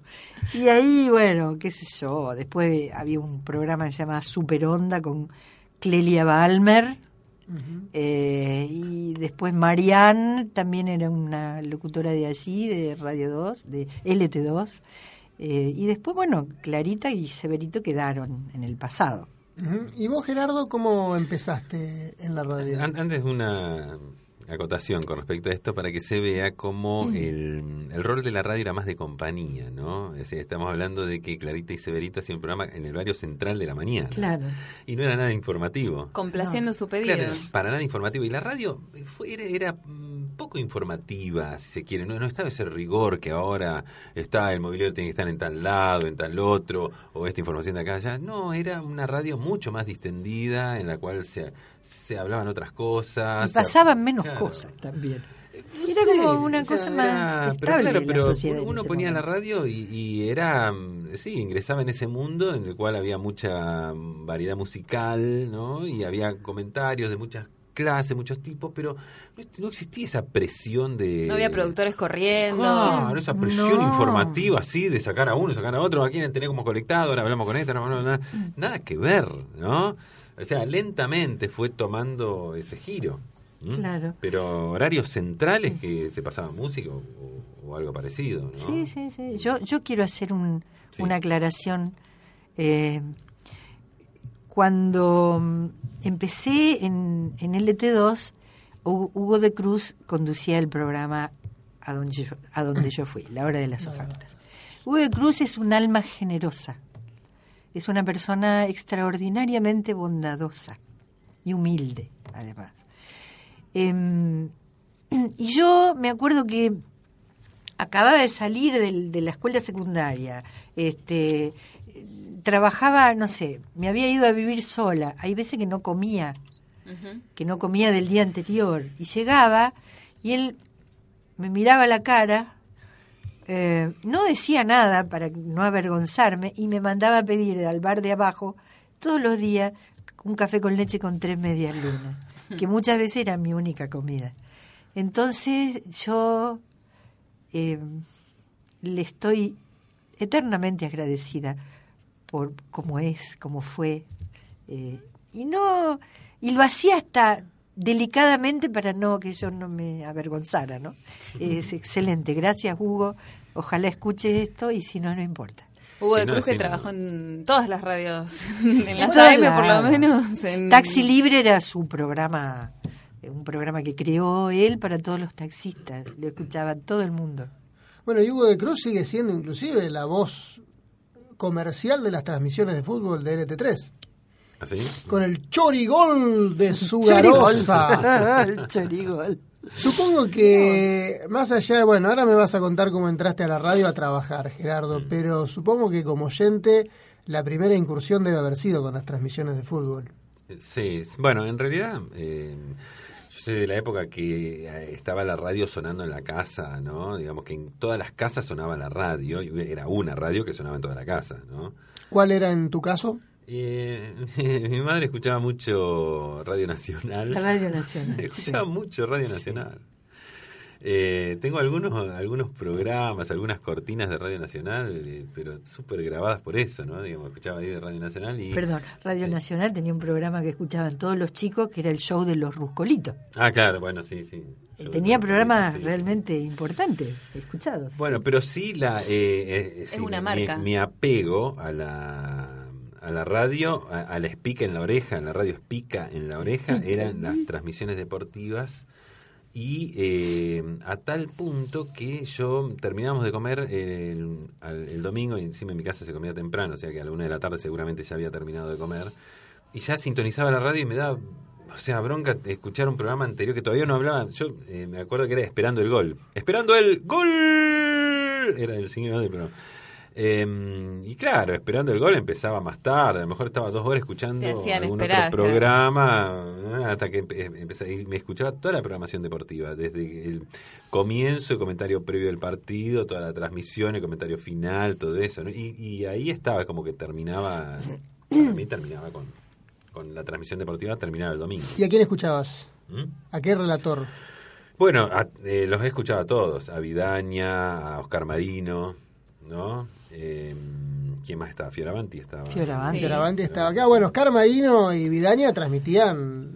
y ahí, bueno, qué sé yo, después había un programa que se llamaba Super Onda con Clelia Balmer. Eh, y después Marianne también era una locutora de allí, de Radio 2, de LT2. eh, y después, bueno, Clarita y Severito quedaron en el pasado. ¿Y vos, Gerardo, cómo empezaste en la radio? An- Antes una acotación con respecto a esto para que se vea cómo el, el rol de la radio era más de compañía, ¿no? Es decir, estamos hablando de que Clarita y Severito hacían un programa en el horario central de la mañana. Claro. Y no era nada informativo. Complaciendo su pedido. Claro, para nada informativo. Y la radio fue, era, era, mm, poco informativa, si se quiere. No, no estaba ese rigor que ahora está, el mobiliario tiene que estar en tal lado, en tal otro, o esta información de acá allá. No, era una radio mucho más distendida, en la cual se, se hablaban otras cosas. Y se- pasaban menos Claro. cosas también. No Era sé, como una o sea, cosa era- más pero claro, pero uno, ponía la radio y, y era mm, sí ingresaba en ese mundo en el cual había mucha mm, variedad musical no y había comentarios de muchas clases muchos tipos pero no, no existía esa presión de No había productores corriendo. Claro, esa presión No. informativa así de sacar a uno, sacar a otro, a quién tenía como conectado, ahora hablamos con este, ahora hablamos con nada, nada que ver, ¿no? O sea, lentamente fue tomando ese giro. Claro. Pero horarios centrales que se pasaba música o, o algo parecido, ¿no? Sí, sí, sí. Yo, yo quiero hacer un, Sí. una aclaración. Eh, cuando mm, empecé en, en LT2, Hu- Hugo de Cruz conducía el programa a donde yo, a donde yo fui, La Hora de las Ofertas. Hugo de Cruz es un alma generosa. Es una persona extraordinariamente bondadosa y humilde, además. Em, y yo me acuerdo que acababa de salir del- de la escuela secundaria, este, trabajaba, no sé, me había ido a vivir sola, hay veces que no comía, que no comía del día anterior, y llegaba y él me miraba la cara, eh, no decía nada para no avergonzarme y me mandaba a pedir al bar de abajo todos los días un café con leche con tres medias lunas, que muchas veces era mi única comida. Entonces yo eh, le estoy eternamente agradecida por cómo es, cómo fue, eh, y no y lo hacía hasta delicadamente para no que yo no me avergonzara, ¿no? Es excelente, gracias Hugo, ojalá escuche esto y si no no importa. Hugo Si de no, Cruz que no. trabajó en todas las radios, en las AM por lo menos. en- Taxi Libre era su programa, un programa que creó él para todos los taxistas. Lo escuchaba todo el mundo. Bueno, y Hugo de Cruz sigue siendo inclusive la voz comercial de las transmisiones de fútbol de LT3. ¿Así? Con el chorigol de su garosa. El chorigol. Supongo que más allá, de- bueno, ahora me vas a contar cómo entraste a la radio a trabajar, Gerardo, Mm. pero supongo que como oyente la primera incursión debe haber sido con las transmisiones de fútbol. Sí, s- bueno, en realidad eh, soy de la época que eh, estaba la radio sonando en la casa, ¿no? Digamos que en todas las casas sonaba la radio, y era una radio que sonaba en toda la casa, ¿no? ¿Cuál era en tu caso? Eh, mi madre escuchaba mucho Radio Nacional. Radio Nacional. escuchaba mucho Radio Nacional. Eh, tengo algunos algunos programas, algunas cortinas de Radio Nacional, eh, pero súper grabadas por eso, ¿no? Digamos, escuchaba ahí de Radio Nacional y... Perdón, Radio Nacional tenía un programa que escuchaban todos los chicos, que era el show de los Ruscolitos. Ah, claro, bueno, sí, sí. Yo- Tenía programas sí. realmente importantes, escuchados. Bueno, pero sí la eh, eh, sí, una mi- marca. Mi, apego a la a la radio, a, a la espica en la oreja, en la radio espica en la oreja, eran las transmisiones deportivas y eh, a tal punto que yo terminamos de comer el, al- el domingo y encima en mi casa se comía temprano, o sea que a la una de la tarde seguramente ya había terminado de comer y ya sintonizaba la radio y me daba o sea, bronca escuchar un programa anterior que todavía no hablaba. Yo eh, me acuerdo que era Esperando el Gol. ¡Esperando el Gol! Era el señor del programa. Eh, y claro, Esperando el Gol empezaba más tarde. A lo mejor estaba dos horas escuchando algún esperar, otro programa. eh, Hasta que empe- empecé. Y me escuchaba toda la programación deportiva. Desde el comienzo, el comentario previo del partido, toda la transmisión, el comentario final, todo eso. ¿no? Y, y ahí estaba como que terminaba. Para mí terminaba con, con la transmisión deportiva, terminaba el domingo. ¿Y a quién escuchabas? ¿Mm? ¿A qué relator? Bueno, a- eh, los he escuchado a todos, a Vidaña, a Oscar Marino, ¿no? Eh, ¿Quién más estaba? Fioravanti estaba. Fioravanti. Fioravanti estaba acá. Bueno, Oscar Marino y Vidaña transmitían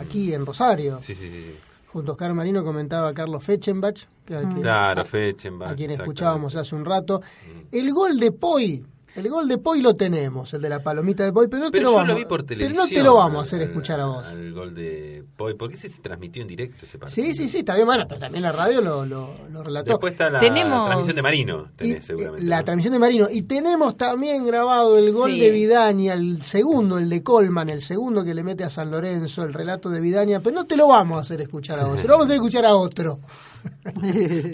aquí en Rosario. Sí, sí, sí. sí. Junto a Oscar Marino comentaba Carlos Fechenbach, que, al que- Claro, Fechenbach. a quien escuchábamos hace un rato. El gol de Poi, el gol de Poi lo tenemos, el de la palomita de Poi, pero no te lo yo vamos. lo vi por pero televisión. no te lo vamos a hacer escuchar a vos. Al gol de Poi. ¿Por qué ese se transmitió en directo ese partido? Sí, sí, sí, está bien, bueno, pero también la radio lo, lo, lo relató. Después está la Tenemos- transmisión de Marino, tenés Y, seguramente. eh, La ¿no? transmisión de Marino. Y tenemos también grabado el gol Sí. de Vidaña, el segundo, el de Colman, el segundo que le mete a San Lorenzo, el relato de Vidaña, pero no te lo vamos a hacer escuchar a vos, se lo vamos a hacer escuchar a otro.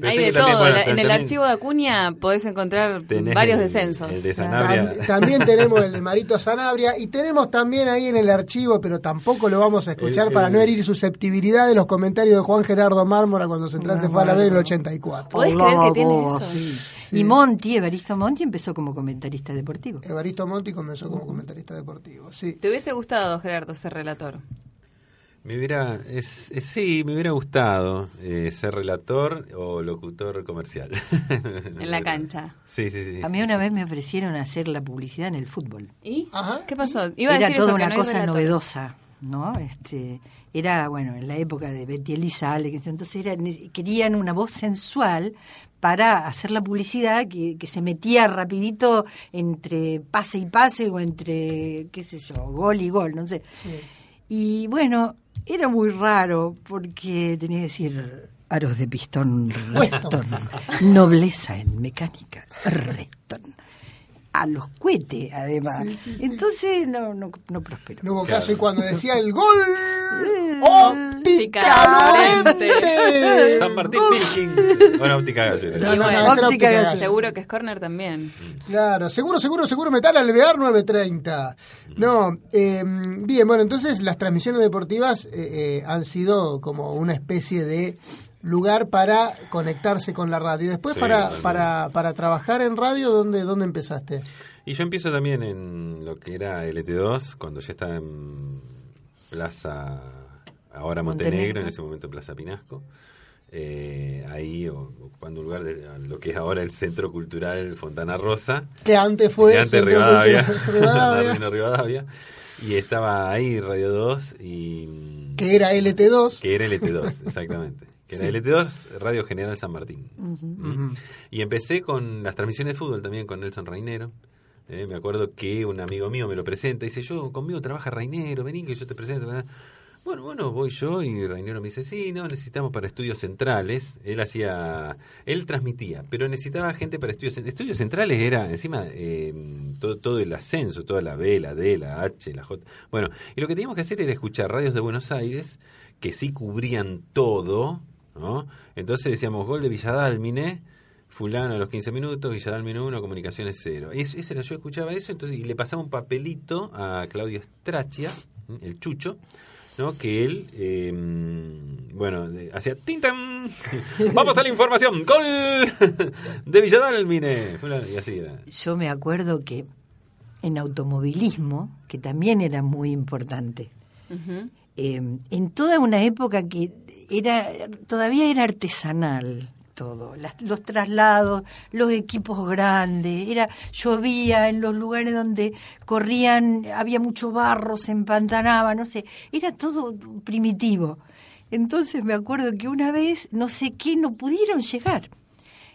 Hay de todo. bueno, en el archivo de Acuña podés encontrar varios el- descensos. el de Sanabria. Tam- también tenemos el de Marito Sanabria y tenemos también ahí en el archivo, pero tampoco lo vamos a escuchar El- para el- no herir susceptibilidad de los comentarios de Juan Gerardo Mármora cuando Central se fue a la B en el 84. ¿Podés creer que tiene eso? Sí. Y Monti, Evaristo Monti, empezó como comentarista deportivo. Evaristo Monti comenzó como comentarista deportivo, sí. ¿Te hubiese gustado, Gerardo, ser relator? Me hubiera, es, es- sí, me hubiera gustado eh, ser relator o locutor comercial. En la cancha. Sí, sí, sí. A mí una vez me ofrecieron hacer la publicidad en el fútbol. ¿Y? ¿Qué pasó? Iba a era decir toda eso, que una no cosa novedosa, ¿no? Este, era, bueno, en la época de Betty Elisa, Alex, entonces era, querían una voz sensual para hacer la publicidad que, que se metía rapidito entre pase y pase o entre, qué sé yo, gol y gol, no sé. Y bueno, era muy raro porque tenía que decir aros de pistón Reston, nobleza en mecánica Reston, a los cohetes además. Sí, sí, sí. Entonces no, no, no prosperó. No hubo caso y cuando decía el gol Ópticamente. San Martín Pilking. Bueno, óptica gallo. No, bueno, óptica óptica gallo. Seguro que es corner también. Claro, seguro, seguro, seguro metal alvear 930. No, eh, bien, bueno, entonces las transmisiones deportivas eh, eh, han sido como una especie de lugar para conectarse con la radio. Después Sí, para, para, para trabajar en radio, ¿dónde, ¿dónde empezaste? Y yo empiezo también en lo que era LT2, cuando ya estaba en Plaza, ahora Montenegro, Montenegro. en ese momento Plaza Pinasco. eh, ahí ocupando un lugar de lo que es ahora el Centro Cultural Fontana Rosa. Que antes fue que antes Rivadavia, Rivadavia. Y estaba ahí Radio 2 y... Que era LT2. Que era LT2, exactamente. Que Sí. era LT2, Radio General San Martín. Mm. Y empecé con las transmisiones de fútbol también con Nelson Rainero. Eh, me acuerdo que un amigo mío me lo presenta y dice, yo conmigo trabaja Rainero, vení que yo te presento. Bueno, bueno, voy yo y Rainero me dice, sí, no, necesitamos para estudios centrales. Él hacía, él transmitía, pero necesitaba gente para estudios centrales. Estudios centrales era encima eh, todo, todo el ascenso, toda la B, la D, la H, la J. Bueno, y lo que teníamos que hacer era escuchar radios de Buenos Aires que sí cubrían todo, ¿no? Entonces decíamos, gol de Villadálmine, fulano a los 15 minutos, Villadálmine 1, comunicaciones 0. Es, ese era, yo escuchaba eso entonces y le pasaba un papelito a Claudio Strachia, el chucho, ¿no? que él, eh, bueno, hacía tintam, vamos a la información, gol de Villadálmine, fulano, y así era. Yo me acuerdo que en automovilismo, que también era muy importante, eh, en toda una época que era todavía era artesanal todo, las- los traslados, los equipos grandes, era llovía en los lugares donde corrían, había mucho barro, se empantanaba, no sé, era todo primitivo. Entonces me acuerdo que una vez, no sé qué, no pudieron llegar.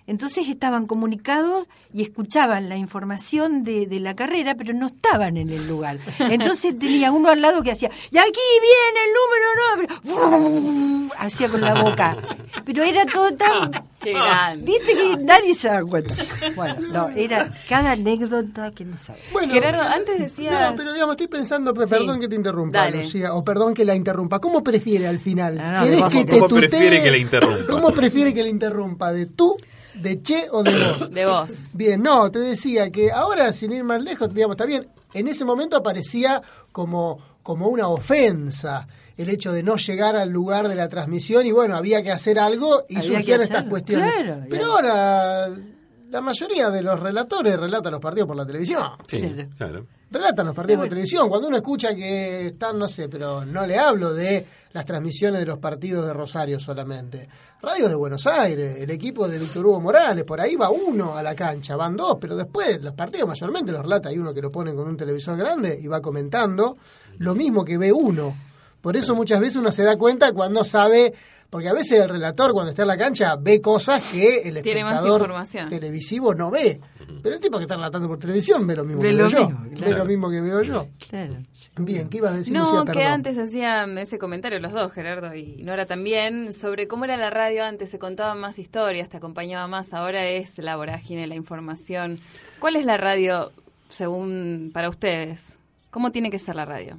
Entonces estaban comunicados y escuchaban la información de, de la carrera, pero no estaban en el lugar. Entonces tenía uno al lado que hacía, y aquí viene el número 9, hacía con la boca. Pero era todo tan... Qué grande. Viste que nadie se da cuenta. Bueno, no, era cada anécdota que no sabe. Bueno, Gerardo, antes decías... No, pero digamos, estoy pensando, Sí. perdón que te interrumpa, Dale. Lucía, o perdón que la interrumpa. ¿Cómo prefiere al final? no, ¿Querés ¿cómo- que te cómo prefiere que la interrumpa? ¿Cómo prefiere que la interrumpa? ¿De tú, de che o de vos? De vos. Bien, no, te decía que ahora, sin ir más lejos, digamos, está bien, en ese momento aparecía como, como una ofensa el hecho de no llegar al lugar de la transmisión y bueno, había que hacer algo y surgían estas cuestiones. claro, Pero claro. ahora la mayoría de los relatores relatan los partidos por la televisión. Sí, claro. Relatan los partidos por televisión. Cuando uno escucha que están, no sé, pero no le hablo de las transmisiones de los partidos de Rosario solamente. Radio de Buenos Aires, el equipo de Víctor Hugo Morales, por ahí va uno a la cancha, van dos, pero después los partidos mayormente los relata. Hay uno que lo pone con un televisor grande y va comentando lo mismo que ve uno. Por eso muchas veces uno se da cuenta cuando sabe, porque a veces el relator cuando está en la cancha ve cosas que el Tiene más espectador información. televisivo no ve. Pero el tipo que está relatando por televisión ve lo mismo Ve que lo veo yo. Ve lo mismo que veo yo. Claro. Bien, ¿qué ibas a decir, No, Lucía? que antes hacían ese comentario los dos, Gerardo y Nora también, sobre cómo era la radio antes, se contaban más historias, te acompañaba más, ahora es la vorágine, la información. ¿Cuál es la radio según para ustedes? ¿Cómo tiene que ser la radio?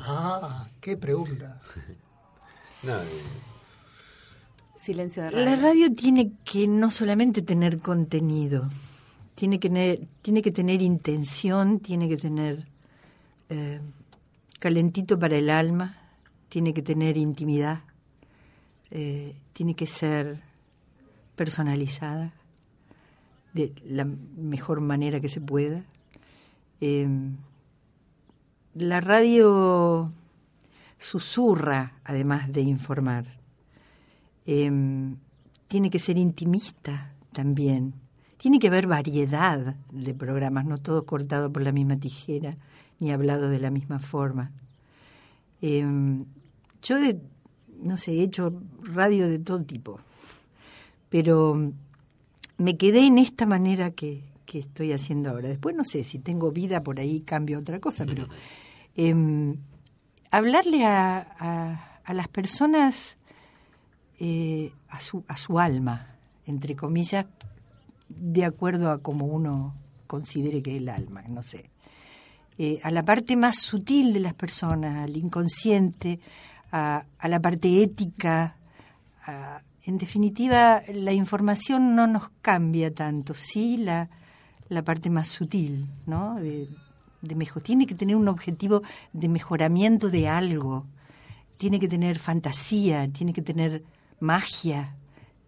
Ah, qué pregunta. No, Silencio de radio. La radio tiene que no solamente tener contenido, tiene que tener, tiene que tener intención, tiene que tener eh, calentito para el alma, tiene que tener intimidad, eh, tiene que ser personalizada de la mejor manera que se pueda. Eh, la radio susurra, además de informar. Em, tiene que ser intimista también. Tiene que haber variedad de programas, no todo cortado por la misma tijera, ni hablado de la misma forma. Em, yo, de- no sé, he hecho radio de todo tipo, pero me quedé en esta manera que, que estoy haciendo ahora. Después no sé si tengo vida por ahí, cambio otra cosa, pero em, hablarle a, a- las personas eh, a, su, a su alma, entre comillas, de acuerdo a como uno considere que es el alma, no sé. Eh, a la parte más sutil de las personas, al inconsciente, a, la parte ética. en definitiva, la información no nos cambia tanto, sí la, la parte más sutil, ¿no? De mejor, tiene que tener un objetivo de mejoramiento de algo, tiene que tener fantasía, tiene que tener magia,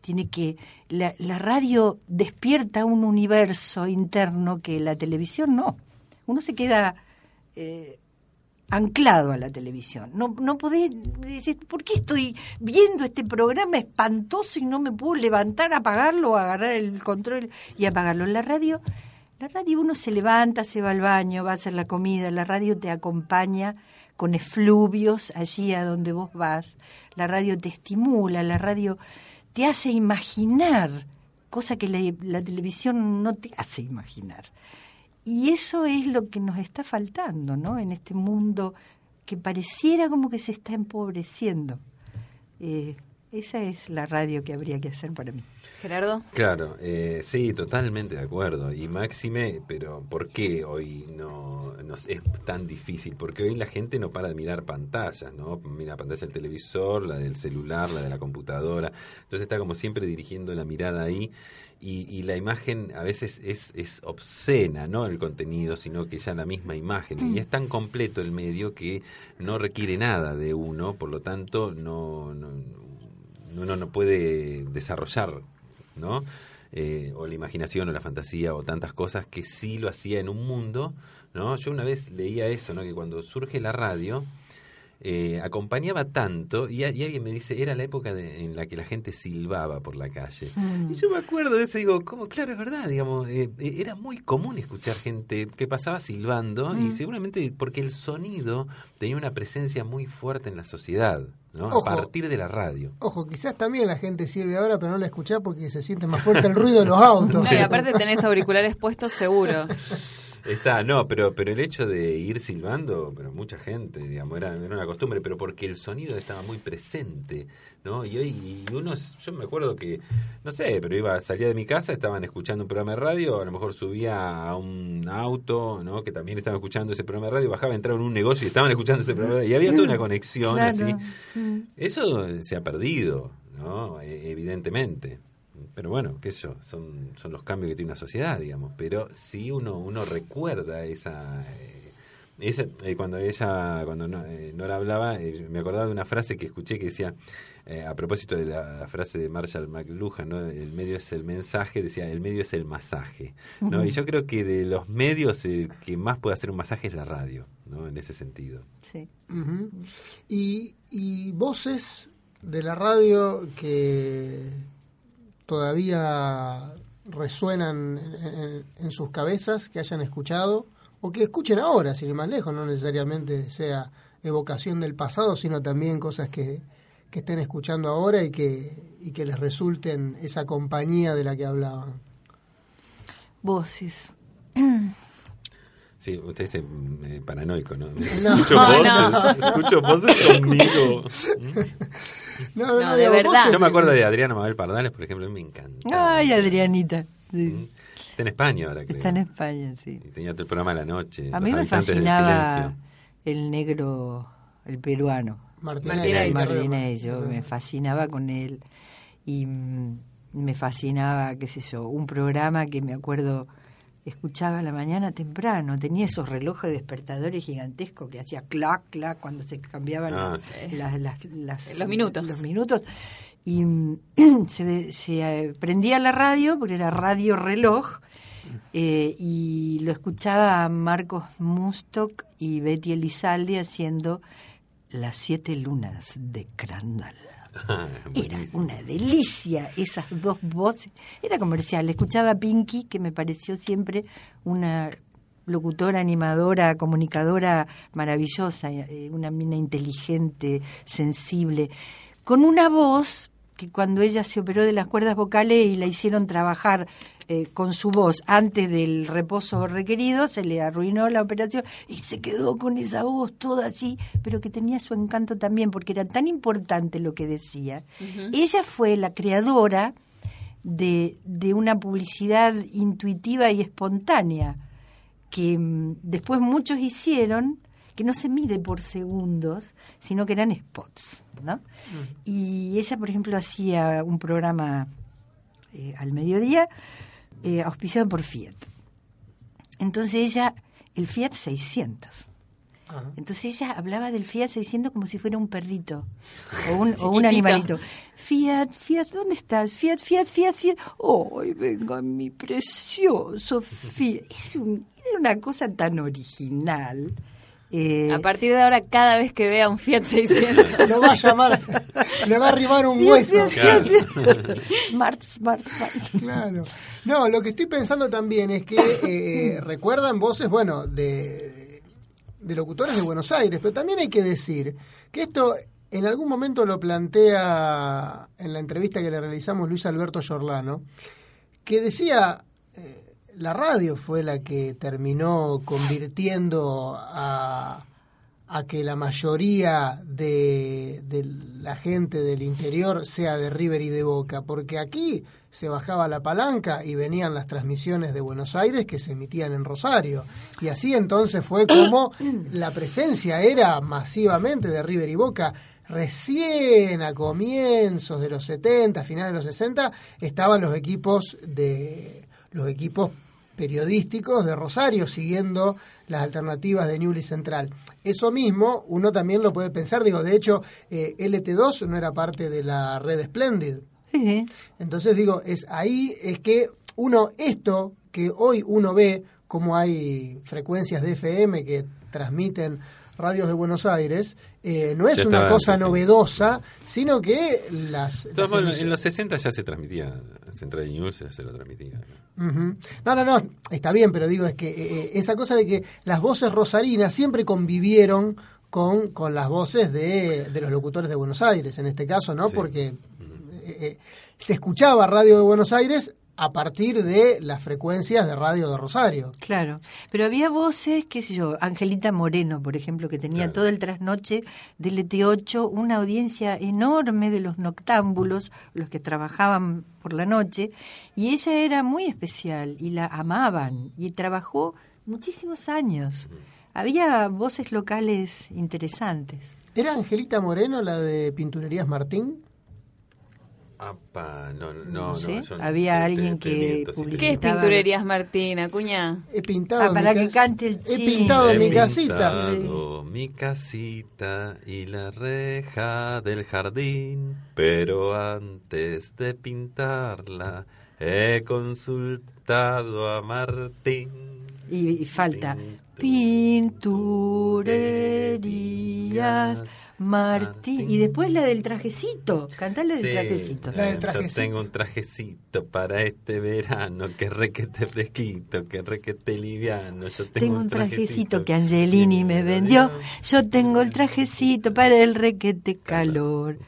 tiene que la, la radio despierta un universo interno que la televisión no. Uno se queda eh, anclado a la televisión. No, no podés decir, ¿por qué estoy viendo este programa espantoso y no me puedo levantar, apagarlo, agarrar el control y apagarlo? En la radio, la radio uno se levanta, se va al baño, va a hacer la comida, la radio te acompaña con efluvios allí a donde vos vas, la radio te estimula, la radio te hace imaginar, cosa que la, televisión no te hace imaginar. Y eso es lo que nos está faltando, ¿no? En este mundo que pareciera como que se está empobreciendo. Eh, esa es la radio que habría que hacer para mí. Gerardo. Claro, eh, sí, totalmente de acuerdo. Y Máxime, pero ¿por qué hoy no, no es tan difícil? Porque hoy la gente no para de mirar pantallas, ¿no? Mira la pantalla del televisor, la del celular, la de la computadora. Entonces está como siempre dirigiendo la mirada ahí. Y, y, la imagen a veces es, es obscena, no el contenido, sino que ya la misma imagen. Y es tan completo el medio que no requiere nada de uno, por lo tanto no, no uno no puede desarrollar, ¿no? Eh, o la imaginación o la fantasía o tantas cosas que sí lo hacía en un mundo, ¿no? Yo una vez leía eso, ¿no? Que cuando surge la radio, eh, acompañaba tanto y, y, alguien me dice, era la época de, en la que la gente silbaba por la calle. Mm. Y yo me acuerdo de eso, digo, como claro, es verdad, digamos, eh, era muy común escuchar gente que pasaba silbando mm. y seguramente porque el sonido tenía una presencia muy fuerte en la sociedad. ¿no? Ojo, a partir de la radio. Ojo, quizás también la gente sirve ahora, pero no la escucha porque se siente más fuerte el ruido de los autos. No, y aparte tenés auriculares puestos seguro. Está, no, pero pero el hecho de ir silbando, pero mucha gente, digamos, era, era una costumbre, pero porque el sonido estaba muy presente, ¿no? Y hoy y uno, yo me acuerdo que, no sé, pero iba, salía de mi casa, estaban escuchando un programa de radio, a lo mejor subía a un auto, ¿no? Que también estaban escuchando ese programa de radio, bajaba, entraba en un negocio y estaban escuchando ese programa de radio, y había toda una conexión Claro. así. Mm. Eso se ha perdido, ¿no? E- Evidentemente. Pero bueno, qué sé yo, son, son los cambios que tiene una sociedad, digamos. Pero si uno, uno recuerda esa... eh, esa eh, cuando ella, cuando no- eh, Nora hablaba, eh, me acordaba de una frase que escuché que decía, eh, a propósito de la, frase de Marshall McLuhan, ¿no? el medio es el mensaje, decía, el medio es el masaje. ¿no? Y yo creo que de los medios el que más puede hacer un masaje es la radio, ¿no? en ese sentido. Sí. Y, y voces de la radio que todavía resuenan en, en- en sus cabezas, que hayan escuchado, o que escuchen ahora, sin ir más lejos, no necesariamente sea evocación del pasado, sino también cosas que, que estén escuchando ahora y que, y que les resulten esa compañía de la que hablaban. Voces. Sí, usted es eh, paranoico, ¿no? No. Escucho No, voces, no. escucho voces conmigo. No, No, de verdad. Yo me acuerdo de Adriano Mabel Pardales, por ejemplo, a mí me encanta. Ay, Adrianita. Sí. Está en España ahora, creo. Está en España, sí. Y tenía todo el programa a la noche. A mí me fascinaba el negro, el peruano. Martínez. Martínez, yo me fascinaba con él y mm, me fascinaba, qué sé yo, un programa que me acuerdo escuchaba a la mañana temprano, tenía esos relojes despertadores gigantescos que hacía clac, clac cuando se cambiaban Ah, las- sí. las- las- las- Los minutos. Los minutos. Y mm, se, eh, prendía la radio, porque era radio reloj, eh, y lo escuchaba a Marcos Mustok y Betty Elizalde haciendo Las siete lunas de Crandall. Era una delicia esas dos voces. Era comercial. Escuchaba a Pinky, que me pareció siempre una locutora, animadora, comunicadora maravillosa, eh, una mina inteligente, sensible, con una voz que cuando ella se operó de las cuerdas vocales y la hicieron trabajar eh, con su voz antes del reposo requerido, se le arruinó la operación y se quedó con esa voz toda así, pero que tenía su encanto también, porque era tan importante lo que decía. Ella fue la creadora de, de una publicidad intuitiva y espontánea que mm, después muchos hicieron, que no se mide por segundos, sino que eran spots, ¿no? Y ella, por ejemplo, hacía un programa eh, al mediodía eh, auspiciado por Fiat. Entonces ella, el Fiat 600. Entonces ella hablaba del Fiat 600 como si fuera un perrito o un, o un Chiquitito. animalito. Fiat, Fiat, ¿dónde estás? Fiat, Fiat, Fiat, Fiat. ¡Ay, venga, mi precioso Fiat! Es un- era una cosa tan original. Eh, A partir de ahora, cada vez que vea un Fiat 600, Lo va a llamar, le va a arribar un Fiat, hueso. Fiat, Fiat. smart, smart, smart. Claro. No, lo que estoy pensando también es que eh, recuerdan voces, bueno, de, de locutores de Buenos Aires, pero también hay que decir que esto en algún momento lo plantea en la entrevista que le realizamos Luis Alberto Giordano, que decía, la radio fue la que terminó convirtiendo a, a que la mayoría de, de la gente del interior sea de River y de Boca, porque aquí se bajaba la palanca y venían las transmisiones de Buenos Aires que se emitían en Rosario. Y así entonces fue como la presencia era masivamente de River y Boca. Recién a comienzos de los 70, finales de los 60, estaban los equipos de los equipos periodísticos de Rosario siguiendo las alternativas de Newly Central. Eso mismo uno también lo puede pensar, digo, de hecho, eh, LT2 no era parte de la red Splendid. Sí. Entonces digo, es ahí es que uno, esto que hoy uno ve, como hay frecuencias de FM que transmiten radios de Buenos Aires, eh, no es Ya una cosa novedosa, sino que las... Entonces, las bueno, en los 60 ya se transmitía, Central News ya se lo transmitía. No, no, no, está bien, pero digo, es que eh, esa cosa de que las voces rosarinas siempre convivieron con, con las voces de, de los locutores de Buenos Aires, en este caso, ¿no? Porque eh, eh, se escuchaba radio de Buenos Aires a partir de las frecuencias de radio de Rosario. Claro, pero había voces, qué sé yo, Angelita Moreno, por ejemplo, que tenía todo el trasnoche del ET8, una audiencia enorme de los noctámbulos, los que trabajaban por la noche, y ella era muy especial y la amaban y trabajó muchísimos años. Había voces locales interesantes. ¿Era Angelita Moreno la de Pinturerías Martín? Apa, no, no, No no. sé, yo había te- alguien te que miento, sí, publicitaba- ¿qué es Pinturerías Martín, Acuña? He pintado Ah, para mi que cante el He pintado He mi casita. pintado mi casita y la reja del jardín, pero antes de pintarla he consultado a Martín. Y, y falta pinturerías Martín. Y después la del trajecito, cantale del Sí, trajecito. Yo tengo un trajecito para este verano, que requete fresquito, que requete liviano. Yo tengo, Tengo un trajecito que Angelini me vendió. Yo tengo el trajecito para el requete calor.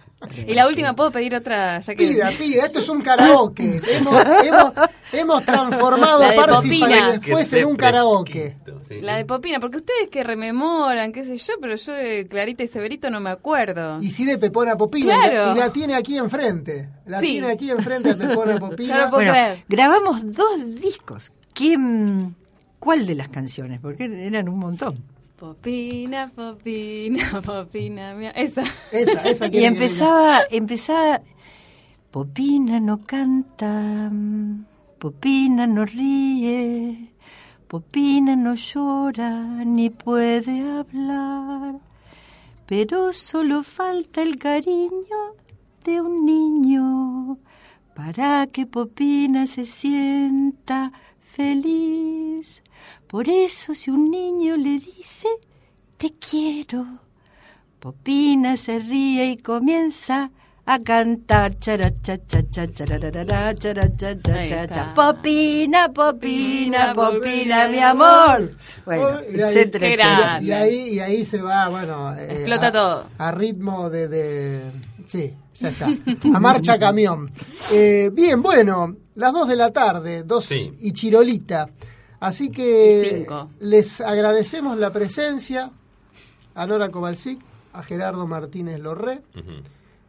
Y la última, ¿puedo pedir otra? Ya que... Pida, pida, esto es un karaoke. hemos, hemos, hemos transformado a Parsifal Popina. después en un karaoke. La de Popina, porque ustedes que rememoran, qué sé yo, pero yo de Clarita y Severito no me acuerdo. Y sí de Pepona Popina. Claro. Y la tiene aquí enfrente. La Sí. tiene aquí enfrente a Pepona Popina. No lo puedo Bueno, creer. grabamos dos discos. ¿Quién, ¿Cuál de las canciones? Porque eran un montón. Popina, Popina, Popina, mía. Esa. Esa, esa Y que empezaba, empezaba, Popina no canta, Popina no ríe, Popina no llora ni puede hablar, pero solo falta el cariño de un niño para que Popina se sienta feliz. Por eso si un niño le dice, te quiero, Popina se ríe y comienza a cantar. Characha, cha, cha, chararara, characha, cha, cha, está. cha. Popina, Popina, Popina, mi amor. Bueno, Oh, y ahí- etcétera, Qué etcétera. grande. Y ahí, y ahí se va, bueno. eh, Explota a- todo. A ritmo de, de- Sí, ya está. A marcha camión. Eh, bien, bueno, las 2 de la tarde, 2 Sí. y chirolita. Así que cinco. les agradecemos la presencia a Nora Kovalsik, a Gerardo Martínez Lorré.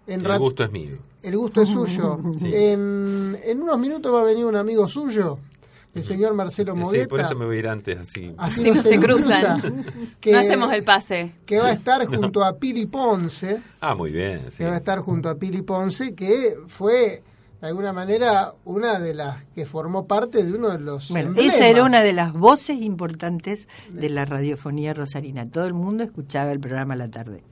En El gusto es mío. el gusto es suyo. Sí. En, en unos minutos va a venir un amigo suyo, el señor Marcelo Sí, sí, por eso me voy a ir antes, así. Así Si no se cruzan. que, No hacemos el pase. que va a estar junto a Pili Ponce, Ah, muy bien. sí. que va a estar junto a Pili Ponce, que fue de alguna manera una de las que formó parte de uno de los Bueno, emblemas. esa era una de las voces importantes de la radiofonía rosarina. Todo el mundo escuchaba el programa a la tarde.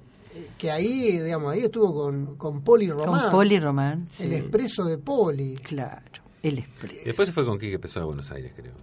que ahí, digamos, ahí estuvo con, con Poli Román. Con Poli Román. El expreso de Poli. Claro, el expreso. Después se fue con Quique Pessoa a Buenos Aires, creo.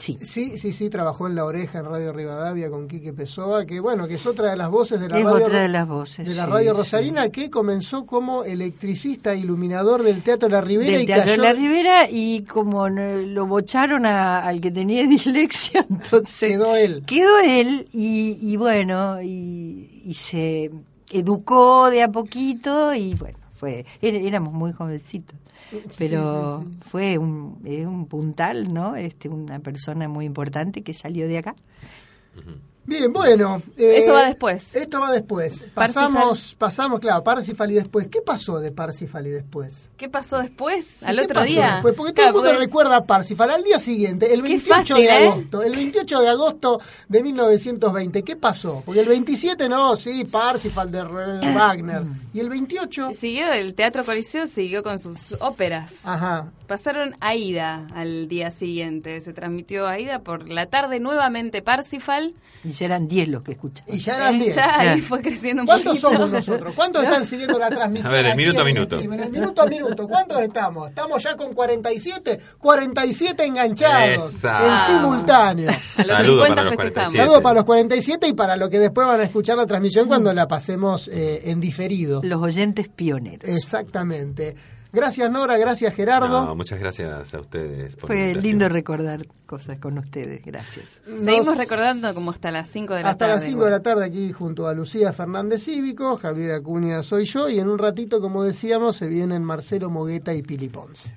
Sí. Sí, sí, sí, trabajó en La Oreja, en Radio Rivadavia, con Quique Pessoa, que bueno, que es otra de las voces de la Es radio... otra de las voces, De la sí, Radio sí. Rosarina, que comenzó como electricista iluminador del Teatro La Ribera del y Teatro cayó... la Ribera y como lo bocharon a- al que tenía dislexia, entonces Quedó él. Quedó él y, y bueno, y, y se educó de a poquito y bueno, fue er- éramos muy jovencitos. Pero fue un, eh, un puntal, ¿no? Este, una persona muy importante que salió de acá. Bien, bueno. eh, Eso va después. Esto va después. Parsifal. Pasamos, pasamos, claro, Parsifal y después. ¿Qué pasó de Parsifal y después? ¿Qué pasó después? Sí, Al ¿qué otro pasó día. después? Porque todo el mundo porque- recuerda a Parsifal al día siguiente, el Qué 28 fácil, de ¿eh? agosto. El 28 de agosto de 1920. ¿Qué pasó? Porque el 27 no, sí, Parsifal de Wagner. Y el 28. Siguió el Teatro Coliseo, siguió con sus óperas. Ajá. Pasaron Aida al día siguiente. Se transmitió Aida por la tarde nuevamente Parsifal. Y ya eran 10 los que escuchaban. Y ya eran Eh, 10. ya ahí Claro. fue creciendo un ¿Cuántos poquito. somos nosotros? ¿Cuántos están siguiendo la transmisión? A ver, el minuto a en- minuto. En el minuto a minuto. ¿Cuántos estamos? Estamos ya con 47. 47 enganchados. Esa. En simultáneo. A los Saludo 50 para los festejamos. 47. Saludos para los 47 y para los que después van a escuchar la transmisión cuando la pasemos eh, en diferido. Los oyentes pioneros. Exactamente. Gracias Nora, gracias Gerardo. No, muchas gracias a ustedes. Por Fue lindo recordar cosas con ustedes. Gracias. Seguimos Nos- recordando como hasta las 5 de la Hasta tarde. las 5 de la tarde aquí junto a Lucía Fernández Cívico, Javier Acuña soy yo y en un ratito, como decíamos, se vienen Marcelo Mogueta y Pili Ponce.